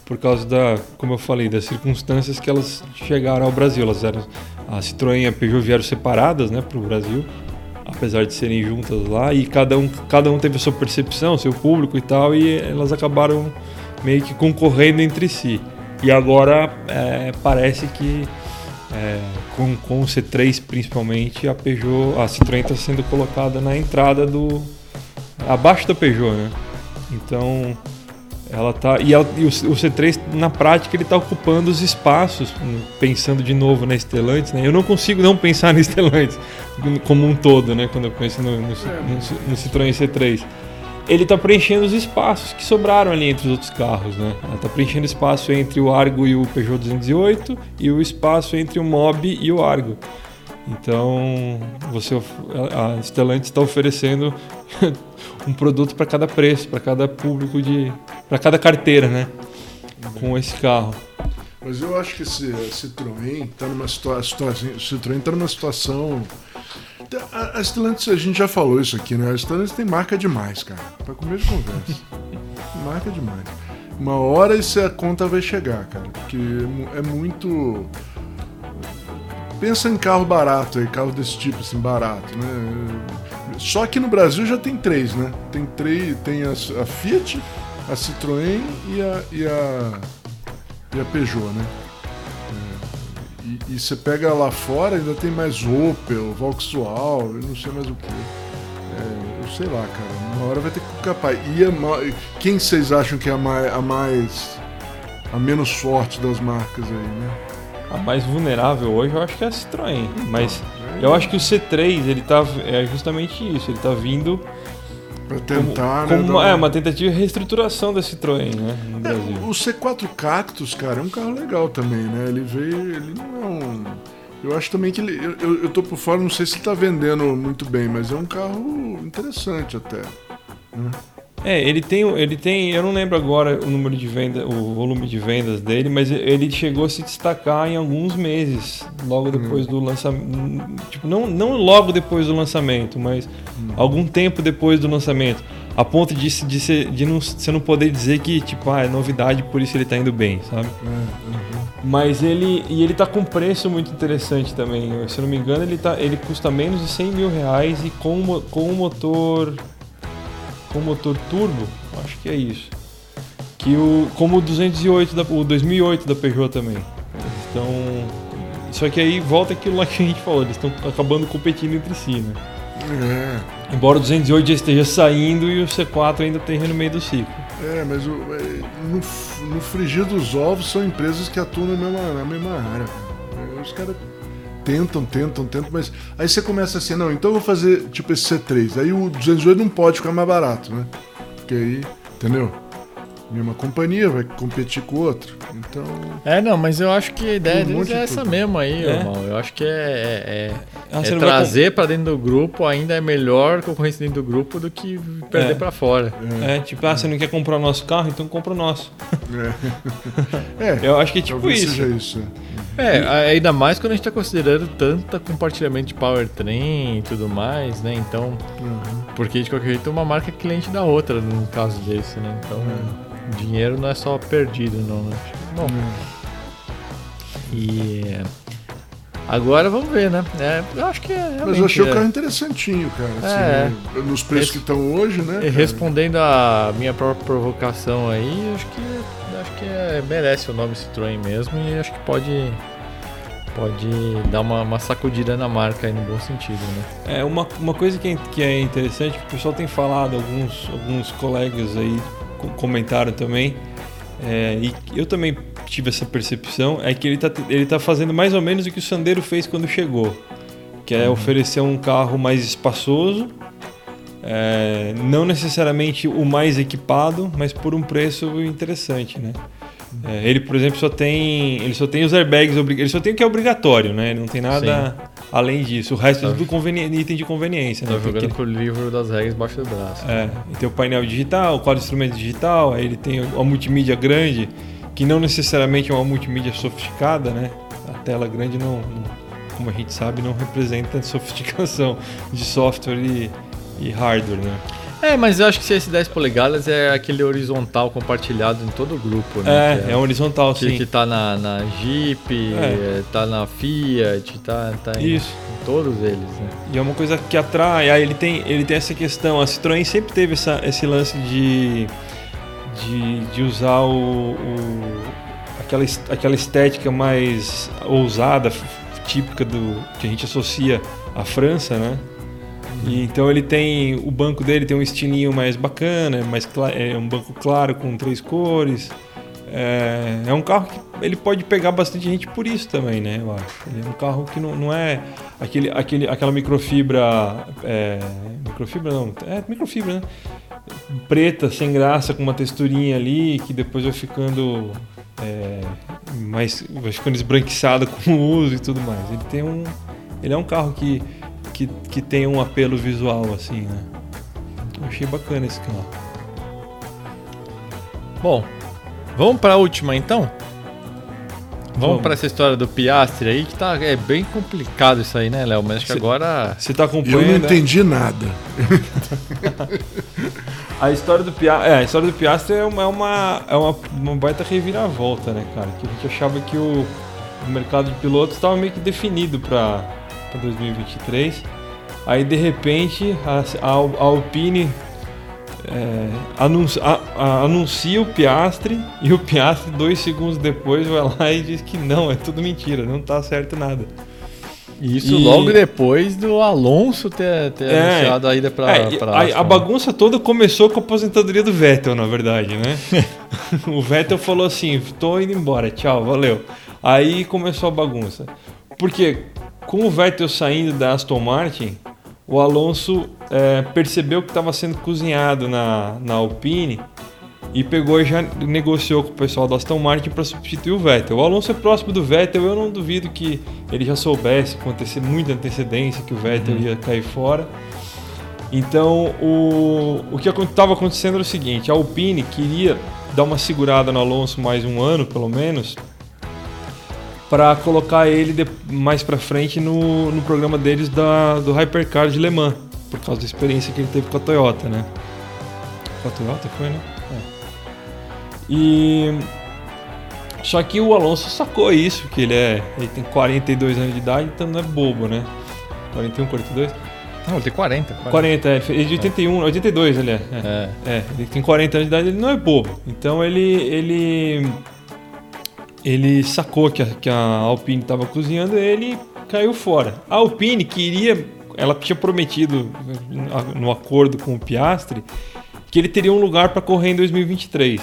Por causa da, como eu falei, das circunstâncias que elas chegaram ao Brasil. Elas eram, a Citroën e a Peugeot vieram separadas, né, para o Brasil, apesar de serem juntas lá. E cada um, cada um teve a sua percepção, seu público e tal, e elas acabaram meio que concorrendo entre si. E agora é, parece que é, com, com o C3 principalmente, a Peugeot, a Citroën está sendo colocada na entrada do abaixo da Peugeot, né? Então ela tá e, ela- e o, o C3 na prática ele está ocupando os espaços, pensando de novo na Stellantis, né? Eu não consigo não pensar na Stellantis como um todo, né? Quando eu penso no, no, no, no Citroën C3 ele está preenchendo os espaços que sobraram ali entre os outros carros, né? Está preenchendo espaço entre o Argo e o Peugeot 208 e o espaço entre o Mob e o Argo. Então, você a Stellantis está oferecendo um produto para cada preço, para cada público de, para cada carteira, né? Com esse carro. Mas eu acho que esse Citroën está numa situa- situação. Citroën está numa situação. A, a Stellantis, a gente já falou isso aqui, né? A Stellantis tem marca demais, cara. Pra comer de conversa. marca demais. Uma hora essa conta vai chegar, cara. Porque é mu- muito. Pensa em carro barato aí, carro desse tipo, assim, barato, né? Só aqui no Brasil já tem três, né? Tem três, tem a, a Fiat, a Citroën e a, e a, e a Peugeot, né? É, e, e você pega lá fora, ainda tem mais Opel, Vauxhall, eu não sei mais o que. eu sei lá, cara. Uma hora vai ter que capaz. E a quem vocês acham que é a mais, a mais. a menos forte das marcas aí, né? A mais vulnerável hoje eu acho que é a Citroën, mas eu acho que o C3 ele tá é justamente isso, ele tá vindo Pra como, tentar, como né? uma, dar é, uma- uma tentativa de reestruturação da Citroën, né, É, o C4 Cactus, cara, é um carro legal também, né? Ele veio. Ele não é um. Eu acho também que ele. Eu, eu, tô por fora, não sei se ele tá vendendo muito bem, mas é um carro interessante até. É, ele tem, ele tem, eu não lembro agora o número de venda, o volume de vendas dele, mas ele chegou a se destacar em alguns meses, logo depois do lançamento, tipo, não, não logo depois do lançamento, mas algum tempo depois do lançamento, a ponto de, se- de, ser, de não, você não poder dizer que, tipo, ah, é novidade, por isso ele tá indo bem, sabe? Mas ele, e ele tá com um preço muito interessante também, se eu não me engano, ele, tá, ele custa menos de 100 mil reais e com, com um motor com motor turbo, acho que é isso. Que o como o 208 da o 2008 da Peugeot também. Estão só que aí volta aquilo lá que a gente falou, eles estão acabando competindo entre si, né? É. Embora o 208 já esteja saindo e o C4 ainda esteja no meio do ciclo. É, mas o- é, no, no frigir dos ovos são empresas que atuam na mesma, na mesma área. Os caras tentam, tentam, tentam, mas aí você começa assim, não, então eu vou fazer tipo esse C3. Aí o 208 não pode ficar mais barato, né? Porque aí, entendeu? Mesma companhia vai competir com outro. Então. É, não, mas eu acho que a ideia Um deles é essa mesmo aí, É? Mal. Eu acho que é, é- é- Ah, é trazer pra dentro do grupo ainda é melhor concorrência dentro do grupo do que perder É. pra fora. É, tipo, ah, você não quer comprar o nosso carro, então compra o nosso. É, é Eu acho que é tipo talvez isso. seja isso. é. É, ainda mais quando a gente tá considerando tanta compartilhamento de powertrain e tudo mais, né? Então, porque de qualquer jeito uma marca é cliente da outra no caso desse, né? Então, dinheiro não é só perdido, não, né? Bom, e Agora vamos ver, né? É, eu acho que é. Mas eu achei é. o carro interessantinho, cara. É. Assim, nos preços Esse- que estão hoje, né? E cara? Respondendo a minha própria provocação aí, acho que acho que é- merece o nome Citroën mesmo e acho que pode pode dar uma, uma sacudida na marca aí no bom sentido, né? É uma, uma coisa que é, que é interessante, que o pessoal tem falado, alguns, alguns colegas aí comentaram também, é, e eu também tive essa percepção, é que ele tá, ele tá fazendo mais ou menos o que o Sandero fez quando chegou, que é oferecer um carro mais espaçoso, é, não necessariamente o mais equipado, mas por um preço interessante, né? É, ele, por exemplo, só tem ele só tem os airbags, ele só tem o que é obrigatório, né? Ele não tem nada além disso. O resto é Tá. tudo conveni- item de conveniência, né? Porque- jogando com o livro das regras embaixo do braço. é, e tem o painel digital, o quadro de instrumento digital, aí ele tem a multimídia grande, que não necessariamente é uma multimídia sofisticada, né? A tela grande não, não- como a gente sabe, não representa sofisticação de software e, e hardware, né? É, mas eu acho que esse 10 polegadas é aquele horizontal compartilhado em todo o grupo, né? É, Que é horizontal, que, sim. que tá na, na Jeep, É. tá na Fiat, tá, tá em, em todos eles, né? E é uma coisa que atrai, aí ele tem, ele tem essa questão, a Citroën sempre teve essa, esse lance de, de, de usar o, o- aquela, aquela estética mais ousada, típica do que a gente associa à França, né? E então ele tem, o banco dele tem um estilinho mais bacana, mais cla- é um banco claro com três cores. É, é um carro que ele pode pegar bastante gente por isso também, né? Eu acho. Ele é um carro que não, não é aquele, aquele, aquela microfibra. É, microfibra não, é microfibra, né? Preta, sem graça, com uma texturinha ali, que depois vai ficando. é, mais, vai ficando esbranquiçado com o uso e tudo mais. Ele tem um. Ele é um carro que, que, que tem um apelo visual, assim, né? Eu achei bacana esse carro. Bom, vamos pra última então? Vamos, Vamos. pra essa história do Piastre aí, que tá, é bem complicado isso aí, né, Léo? Mas acho que Cê- agora... Você tá Eu acompanhando? não né? entendi nada. A história do Piastre, é, a história do Piastre é uma, é uma, é uma, uma baita reviravolta, né, cara? Que a gente achava que o, o mercado de pilotos estava meio que definido para 2023. Aí, de repente, a, a, a Alpine é, anuncia, a- anuncia o Piastre e o Piastre, dois segundos depois, vai lá e diz que não, é tudo mentira, não tá certo nada. Isso E- logo depois do Alonso ter, ter É, anunciado a ida pra, É, pra a, a bagunça toda começou com a aposentadoria do Vettel, na verdade, né? o Vettel falou assim: tô indo embora, tchau, valeu. Aí começou a bagunça. Porque com o Vettel saindo da Aston Martin, o Alonso é, percebeu que estava sendo cozinhado na, na Alpine e pegou e já negociou com o pessoal da Aston Martin para substituir o Vettel. O Alonso é próximo do Vettel, eu não duvido que ele já soubesse com muita antecedência que o Vettel ia cair fora. Então, o, o que estava acontecendo era o seguinte: a Alpine queria dar uma segurada no Alonso mais um ano, pelo menos, para colocar ele mais para frente no, no programa deles da, do Hypercar de Le Mans, por causa da experiência que ele teve com a Toyota, né? Com a Toyota foi, né? É. E só que o Alonso sacou isso, que ele é, ele tem 42 anos de idade, então não é bobo, né? 41, 42? Não, ele tem 40. 40. 40, é, ele é de 81, 82 ele é. é. É. É, ele tem 40 anos de idade, ele não é bobo. Então ele ele ele sacou que a, que a Alpine estava cozinhando ele caiu fora. A Alpine queria, ela tinha prometido no acordo com o Piastri que ele teria um lugar para correr em 2023.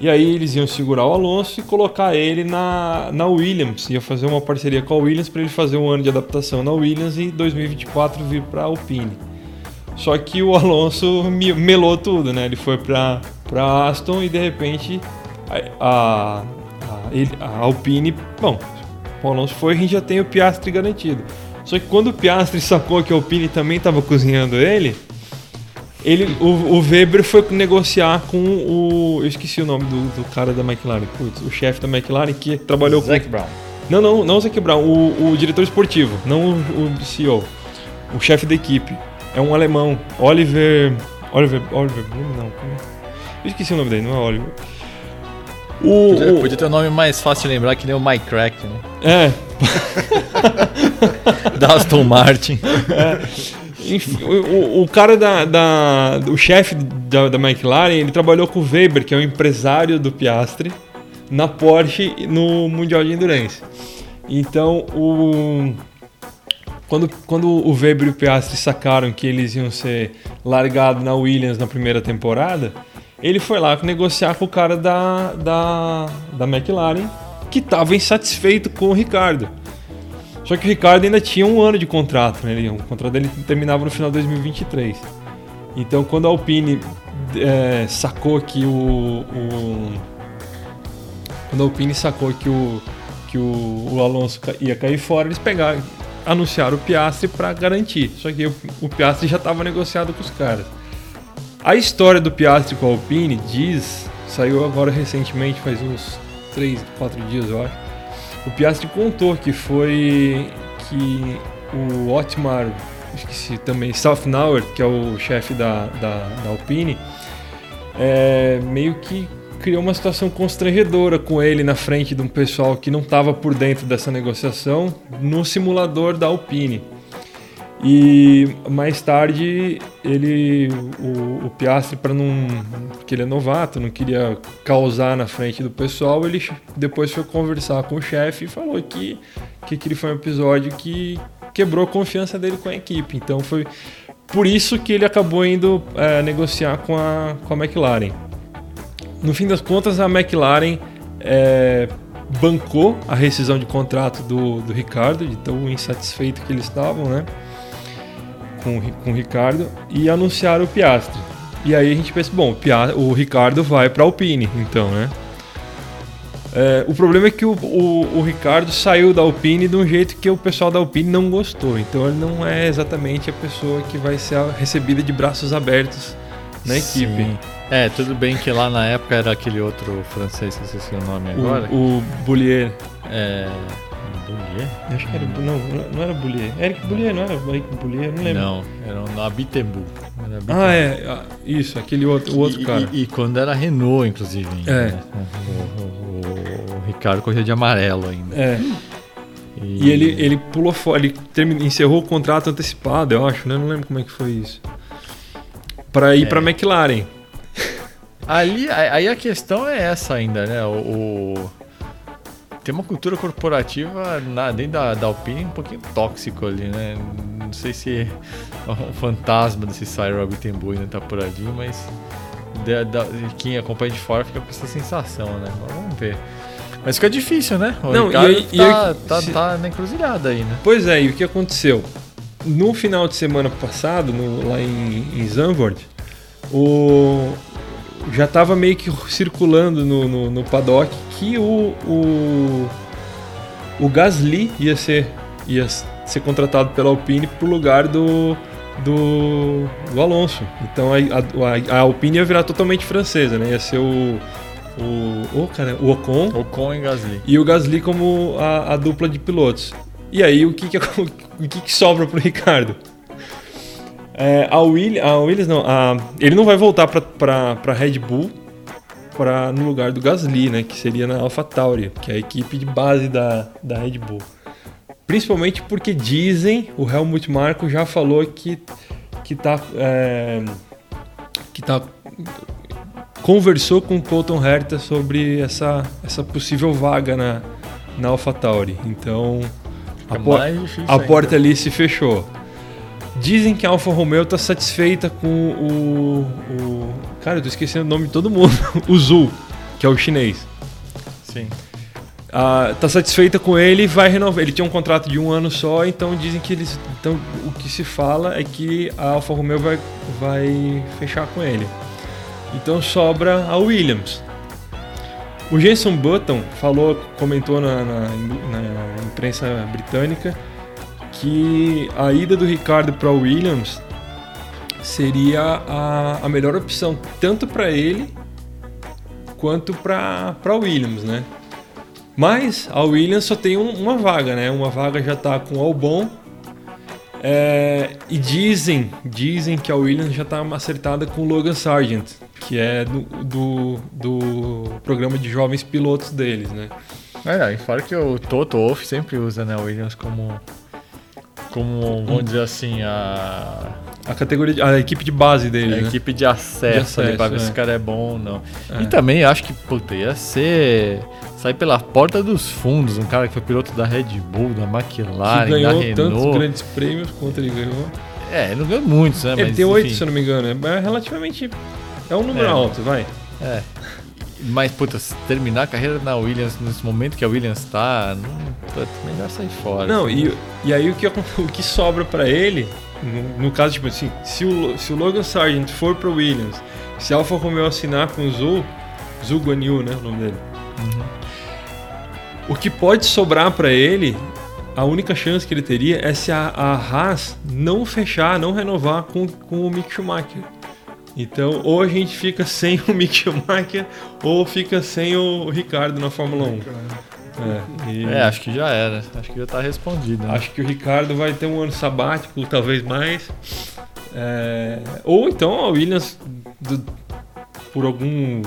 E aí eles iam segurar o Alonso e colocar ele na, na Williams. Ia fazer uma parceria com a Williams para ele fazer um ano de adaptação na Williams e em 2024 vir para a Alpine. Só que o Alonso me- melou tudo, né? Ele foi pra Aston e de repente a, a, a, ele- a Alpine. Bom, o Alonso foi e a gente já tem o Piastri garantido. Só que quando o Piastri sacou que a Alpine também estava cozinhando ele, ele o, o Weber foi negociar com o. Eu esqueci o nome do, do cara da McLaren, putz, o chefe da McLaren que trabalhou com. Zac Brown. Não, não, não o Zac Brown, o, o diretor esportivo, não o, o CEO. O chefe da equipe. É um alemão, Oliver. Oliver. Oliver Bloom? Não, é? Eu esqueci o nome dele, não é Oliver. O, Podia, o- podia ter um nome mais fácil de lembrar que nem o Mike Crack, né? é, Da Aston Martin. Enfim, o, o- cara da, da- o chefe da, da McLaren, ele trabalhou com o Weber, que é o empresário do Piastri, na Porsche no Mundial de Endurance. Então, o quando, quando o Weber e o Piastri sacaram que eles iam ser largados na Williams na primeira temporada, ele foi lá negociar com o cara da, da, da McLaren, que estava insatisfeito com o Ricardo. Só que o Ricardo ainda tinha um ano de contrato, né? O contrato dele terminava no final de 2023. Então, quando a Alpine é, sacou que o, o- quando a Alpine sacou que o que o, o Alonso ia cair fora, eles pegaram, anunciaram o Piastri para garantir. Só que o, o Piastri já estava negociado com os caras. A história do Piastri com a Alpine diz, saiu agora recentemente, faz uns 3, 4 dias, eu acho. O Piastri contou que foi que o Otmar, esqueci também, Staffnauer, que é o chefe da, da, da Alpine, é, meio que criou uma situação constrangedora com ele na frente de um pessoal que não estava por dentro dessa negociação no simulador da Alpine. E mais tarde ele, o, o Piastri, para não, porque ele é novato, não queria causar na frente do pessoal, ele depois foi conversar com o chefe e falou que, que aquele foi um episódio que quebrou a confiança dele com a equipe. Então foi por isso que ele acabou indo é, negociar com a, com a McLaren. No fim das contas, a McLaren é, bancou a rescisão de contrato do, do Ricardo, de tão insatisfeito que eles estavam, né? Com, com o Ricardo, e anunciaram o Piastri. E aí a gente pensa, bom, o, Pia- o Ricardo vai para a Alpine, então, né? É, o problema é que o, o, o Ricardo saiu da Alpine de um jeito que o pessoal da Alpine não gostou. Então ele não é exatamente a pessoa que vai ser recebida de braços abertos na equipe. Sim. É, tudo bem que lá na época era aquele outro francês, que eu esqueci o nome agora. O, o Boulier. É. Boulier? Acho que era. Não, não era Boulier. Eric Boulier, não era Eric Boulier? Não lembro. Não, era um Abitembu. Ah, é. ah, Isso, aquele outro, o outro E- cara. E, e quando era Renault, inclusive. ainda, É. né? O, o- o Ricardo corria de amarelo ainda. É. E ele, ele pulou fora, ele termi- encerrou o contrato antecipado, eu acho, né? Não lembro como é que foi isso. Pra ir É. pra McLaren. Ali, aí a questão é essa ainda, né? O, o- tem uma cultura corporativa na, dentro da, da Alpine um pouquinho tóxico ali, né? Não sei se o fantasma desse Cyril Abitembu ainda tá por ali, mas da- da- quem acompanha de fora fica com essa sensação, né? Mas vamos ver. Mas fica difícil, né? O Não, Ricardo e aí- e tá, aí- tá, se- tá na encruzilhada aí, né? Pois é, e o que aconteceu? No final de semana passado, no- lá em, em Zandvoort, o, já estava meio que circulando no, no, no paddock que o, o, o Gasly ia ser, ia ser contratado pela Alpine para o lugar do, do, do Alonso. Então a, a, a Alpine ia virar totalmente francesa, né? Ia ser o, o, o, cara, o Ocon Ocon e Gasly. e o Gasly como a, a dupla de pilotos. E aí o que que, o que, que sobra pro Ricardo? É, a, Will, a Williams não, a- ele não vai voltar para para Red Bull para no lugar do Gasly, né, que seria na AlphaTauri, que é a equipe de base da, da Red Bull. Principalmente porque dizem, o Helmut Marko já falou que que tá é, que tá conversou com o Colton Herta sobre essa, essa possível vaga na, na AlphaTauri. Então, a, por- a porta ali se fechou. Dizem que a Alfa Romeo está satisfeita com o, o. Cara, eu tô esquecendo o nome de todo mundo. o Zul, que é o chinês. Sim. Ah, tá satisfeita com ele e vai renovar. Ele tinha um contrato de um ano só, então dizem que eles. Então, o que se fala é que a Alfa Romeo vai, vai fechar com ele. Então sobra a Williams. O Jenson Button falou, comentou na, na- na imprensa britânica que a ida do Ricardo para Williams seria a, a melhor opção, tanto para ele quanto para a Williams, né? Mas a Williams só tem um- uma vaga, né? Uma vaga já tá com o Albon. É, e dizem, dizem que a Williams já tá acertada com o Logan Sargent, que é do, do, do programa de jovens pilotos deles, né? É, e fora que o Toto Wolff sempre usa, né, o Williams como, como vamos dizer assim, a, A categoria, a equipe de base a deles, né? equipe de acesso, acesso, pra ver é. se o cara é bom ou não. É. E também acho que, puta, ia ser. sair pela porta dos fundos, um cara que foi piloto da Red Bull, da McLaren, que ganhou da tantos Renault. grandes prêmios quanto ele ganhou. É, não ganhou muitos, né? Ele mas, tem oito, se eu não me engano. É relativamente. É um número É. alto, vai. É. Mas, puta, se terminar a carreira na Williams nesse momento que a Williams tá, não, melhor sair fora. Não, assim. e, e aí o que, o que sobra pra ele, no, no caso, tipo assim, se o, se o Logan Sargent for pro Williams, se a Alfa Romeo assinar com o Zul, Zul Guanyu, né, o nome dele. Uhum. O que pode sobrar pra ele, a única chance que ele teria é se a, a Haas não fechar, não renovar com, com o Mick Schumacher. Então, ou a gente fica sem o Mick Schumacher, ou fica sem o Ricardo na Fórmula 1. É, e- É, acho que já era. Acho que já tá respondido. Né? Acho que o Ricardo vai ter um ano sabático, talvez mais. É, Ou então a Williams, do- por algum.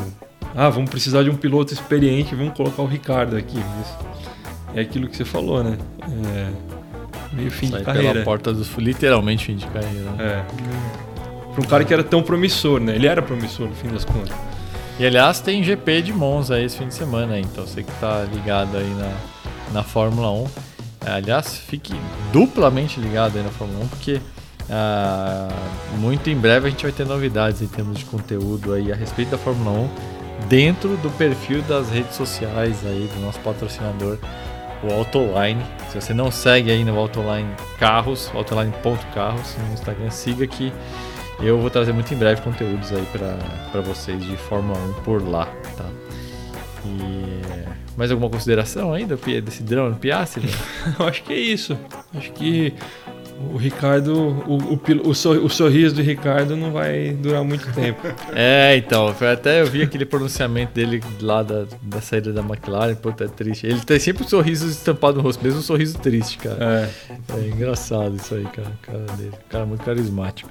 Ah, vamos precisar de um piloto experiente, vamos colocar o Ricardo aqui. Mas é aquilo que você falou, né? É, meio fim Sair de pela carreira. porta dos literalmente fim de carreira. né? É. Para um cara que era tão promissor, né? Ele era promissor no fim das contas. E aliás, tem GP de Monza aí esse fim de semana, aí, então você que tá ligado aí na, na Fórmula 1. É, aliás, fique duplamente ligado aí na Fórmula 1, porque ah, muito em breve a gente vai ter novidades em termos de conteúdo aí a respeito da Fórmula 1 dentro do perfil das redes sociais aí do nosso patrocinador, o Autoline. Se você não segue ainda o Autoline Carros, autoline.carros no Instagram, siga que eu vou trazer muito em breve conteúdos aí para vocês de Fórmula 1 por lá, tá? E mais alguma consideração ainda desse drone Piastri? Eu acho que é isso. Acho que o Ricardo, o, o, o sor- o sorriso do Ricardo não vai durar muito tempo. é, então, até eu vi aquele pronunciamento dele lá da, da saída da McLaren, puta, é triste. Ele tem sempre um sorriso estampado no rosto, mesmo um sorriso triste, cara. É. É engraçado isso aí, cara, o cara dele. Cara é muito carismático.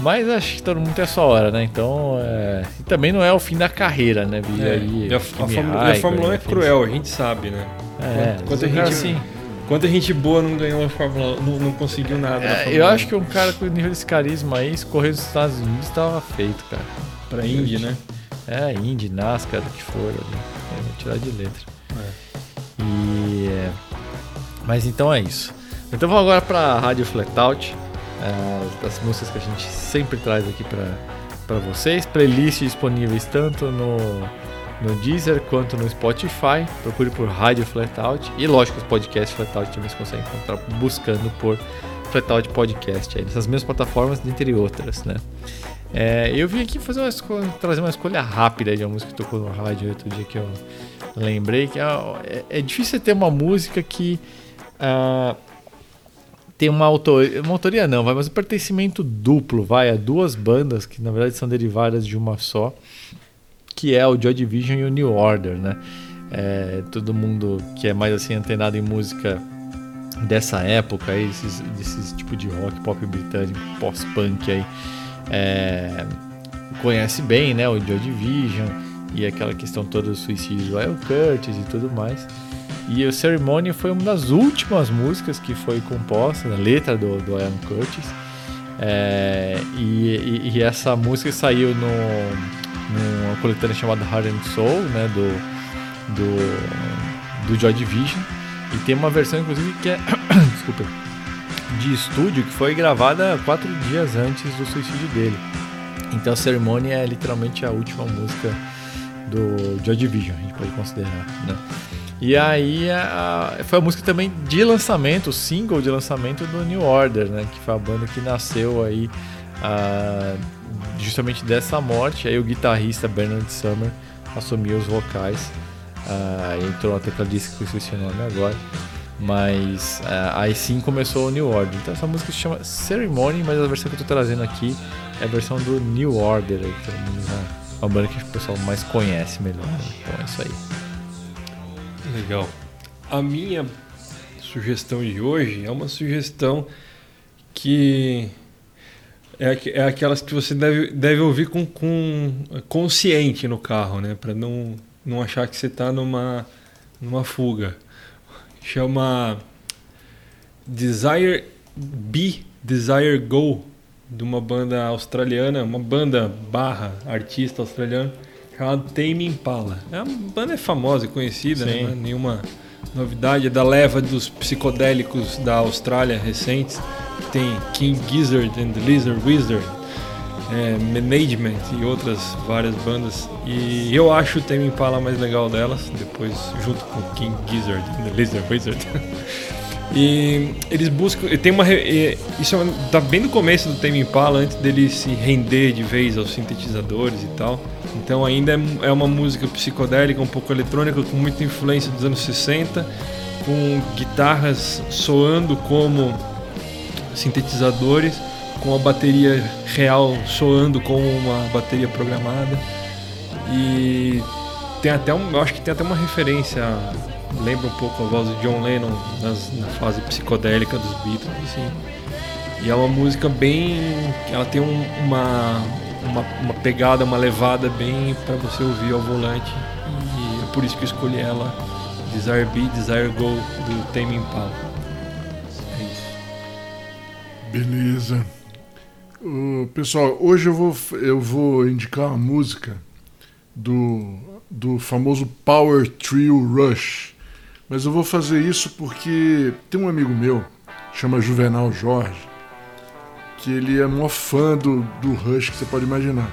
Mas acho que todo mundo tem a sua hora, né? Então, é... e também não é o fim da carreira, né? Vi É, aí, e a, a a Fórmula 1 é cruel, a gente sabe, né? É, Quanto- quanto a gente- assim, Quanta gente boa não ganhou a Fórmula 1, não, não conseguiu nada na É, eu 1. acho que um cara com o nível desse carisma aí, escorrer dos Estados Unidos, tava feito, cara. Pra Indy, né? É, Indy, NASCAR, o que for ali. É, vou tirar de letra. É. E. é, Mas então é isso. Então vamos agora pra Rádio Flatout. é, das músicas que a gente sempre traz aqui pra, pra vocês. Playlists disponíveis tanto no, no Deezer quanto no Spotify. Procure por Rádio Flatout. E lógico, os podcasts Flatout também você consegue encontrar buscando por Flatout Podcast. Aí, nessas mesmas plataformas, dentre outras, né? É, eu vim aqui fazer uma escolha, trazer uma escolha rápida de uma música que tocou no rádio outro dia que eu lembrei que é, é- é difícil ter uma música que ah, tem uma autoria, uma autoria não, vai, mas um pertencimento duplo, vai, a duas bandas que na verdade são derivadas de uma só, que é o Joy Division e o New Order, né? É, todo mundo que é mais assim antenado em música dessa época aí, esses, desses tipo de rock pop britânico, pós-punk aí, é, conhece bem, né, o Joy Division e aquela questão toda do suicídio do Ian Curtis e tudo mais. E o Ceremony foi uma das últimas músicas que foi composta, a letra do, do Ian Curtis. É, e, e- e essa música saiu no, numa coletânea chamada Heart and Soul, né, do, do, do Joy Division. E tem uma versão, inclusive, que é desculpa, de estúdio, que foi gravada quatro dias antes do suicídio dele. Então, Ceremony é literalmente a última música do Joy Division, a gente pode considerar, né? E aí a- a- foi a música também de lançamento, o single de lançamento do New Order, né? Que foi a banda que nasceu aí ah, justamente dessa morte. Aí o guitarrista Bernard Summer assumiu os vocais. Ah, entrou uma tecladista que eu esqueci o nome agora. Mas ah, aí sim começou o New Order. Então essa música se chama Ceremony, mas a versão que eu tô trazendo aqui é a versão do New Order. Que mundo já- uma banda que o pessoal mais conhece melhor. né? Então é isso aí. Legal. A minha sugestão de hoje é uma sugestão que é, é aquelas que você deve, deve ouvir com, com consciente no carro, né? Para não, não achar que você está numa, numa fuga. Chama Desire B, Desire Go, de uma banda australiana, uma banda barra artista australiana chamada Tame Impala. A banda é famosa e conhecida, né? não é nenhuma novidade, é da leva dos psicodélicos da Austrália recentes. Tem King Gizzard and the Lizard Wizard, é, Management e outras várias bandas. E eu acho o Tame Impala mais legal delas, depois junto com King Gizzard and the Lizard Wizard. E eles buscam. Tem uma. Isso tá bem no começo do Tame Impala, antes dele se render de vez aos sintetizadores e tal. Então ainda é, é uma música psicodélica, um pouco eletrônica, com muita influência dos anos 60, com guitarras soando como sintetizadores, com a bateria real soando como uma bateria programada. E tem até um, eu acho que tem até uma referência, lembra um pouco a voz de John Lennon nas, na fase psicodélica dos Beatles, assim. E é uma música bem, ela tem um, uma uma, uma pegada, uma levada bem para você ouvir ao volante. E é por isso que eu escolhi ela, Desire Be, Desire Go, do Tame Impala. É isso. Beleza. Uh, pessoal, hoje eu vou, eu vou indicar uma música do, do famoso Power Trio Rush. Mas eu vou fazer isso porque tem um amigo meu, chama Juvenal Jorge, que ele é mó fã do, do Rush que você pode imaginar.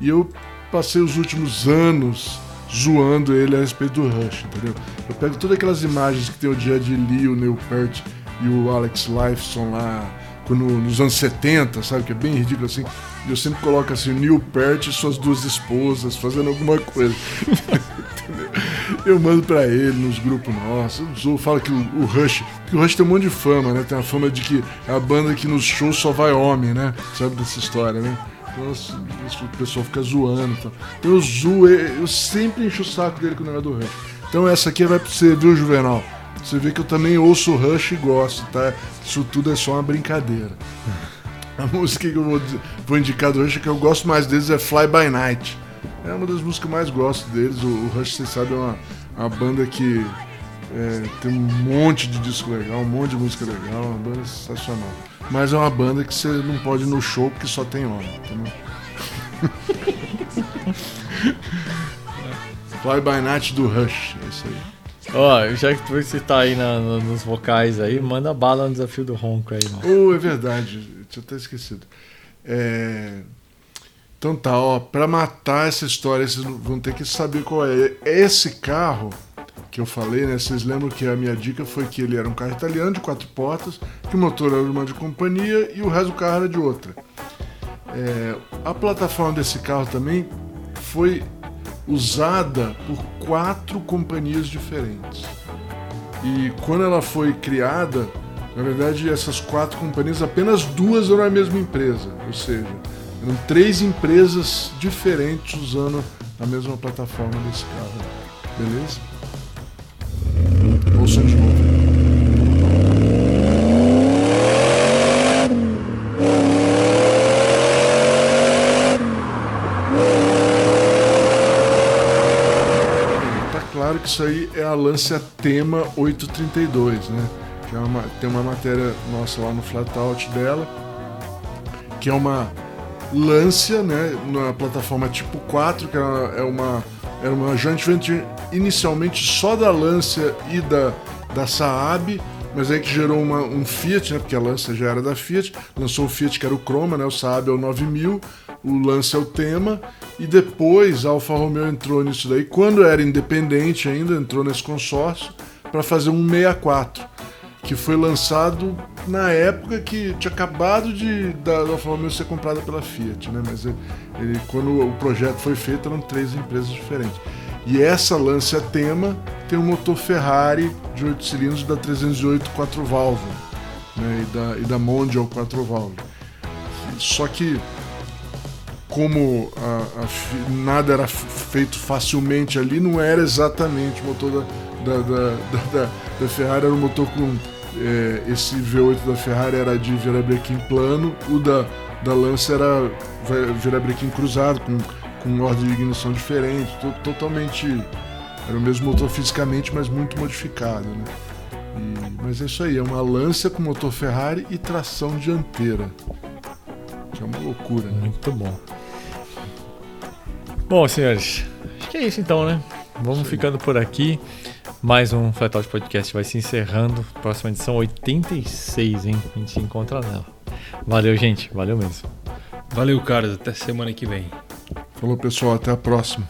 E eu passei os últimos anos zoando ele a respeito do Rush, entendeu? Eu pego todas aquelas imagens que tem o dia de Lee, o Neil Peart e o Alex Lifeson lá quando, nos anos 70, sabe? Que é bem ridículo assim. E eu sempre coloco assim, Neil Peart e suas duas esposas fazendo alguma coisa. eu mando pra ele nos grupos nossos. Eu falo que o, o, Rush. O Rush tem um monte de fama, né? Tem a fama de que é a banda que nos shows só vai homem, né? Sabe dessa história, né? Então o pessoal fica zoando. Então. Eu zoo, eu sempre encho o saco dele com o negócio do Rush. Então essa aqui vai pra você, viu, Juvenal? Você vê que eu também ouço o Rush e gosto, tá? Isso tudo é só uma brincadeira. A música que eu vou, vou indicar do Rush que eu gosto mais deles é Fly By Night. É uma das músicas que eu mais gosto deles. O, o Rush, vocês sabem, é uma, uma banda que é, tem um monte de disco legal, um monte de música legal, uma banda sensacional. Mas é uma banda que você não pode ir no show porque só tem homem, entendeu? Fly By Night do Rush, é isso aí. Ó, oh, já que você tá aí na, na, nos vocais aí, manda bala no desafio do ronco aí, mano. Oh, é verdade, tinha até esquecido. É... Então tá, ó, pra matar essa história, vocês vão ter que saber qual é. Esse carro que eu falei, né? Vocês lembram que a minha dica foi que ele era um carro italiano de quatro portas, que o motor era uma de companhia e o resto do carro era de outra. É, a plataforma desse carro também foi usada por quatro companhias diferentes. E quando ela foi criada, na verdade, essas quatro companhias, apenas duas eram a mesma empresa, ou seja, eram três empresas diferentes usando a mesma plataforma desse carro. Beleza? Ouça de novo. Tá claro que isso aí é a Lancia Tema 832, né? Que é uma, tem uma matéria nossa lá no Flatout dela, que é uma Lancia, né, na plataforma tipo 4, que é uma, era uma joint venture inicialmente só da Lancia e da, da Saab, mas aí que gerou uma, um Fiat, né, porque a Lancia já era da Fiat, lançou o Fiat que era o Chroma, né, o Saab é o 9000, o Lancia é o Tema, e depois a Alfa Romeo entrou nisso daí, quando era independente ainda, entrou nesse consórcio para fazer um 64 que foi lançado na época que tinha acabado de da, Romeo ser comprada pela Fiat, né? Mas ele, ele, quando o projeto foi feito eram três empresas diferentes. E essa Lancia Tema tem um motor Ferrari de 8 cilindros da 308 4 válvulas né? e, da, e da Mondial 4 válvulas. Só que como a, a, nada era feito facilmente ali, não era exatamente o motor da, da, da, da Ferrari, era um motor com é, esse V8 da Ferrari era de virabrequim plano, o da, da Lancer era virabrequim cruzado, com, com ordem de ignição diferente, to, totalmente. Era o mesmo motor fisicamente, mas muito modificado, né? E, mas é isso aí, é uma Lancia com motor Ferrari e tração dianteira. Que é uma loucura, né? Muito bom. Bom, senhores, acho que é isso então, né? Vamos ficando por aqui. Mais um Flatout Podcast vai se encerrando. Próxima edição 86, hein? A gente se encontra nela. Valeu, gente. Valeu mesmo. Valeu, Carlos. Até semana que vem. Falou, pessoal. Até a próxima.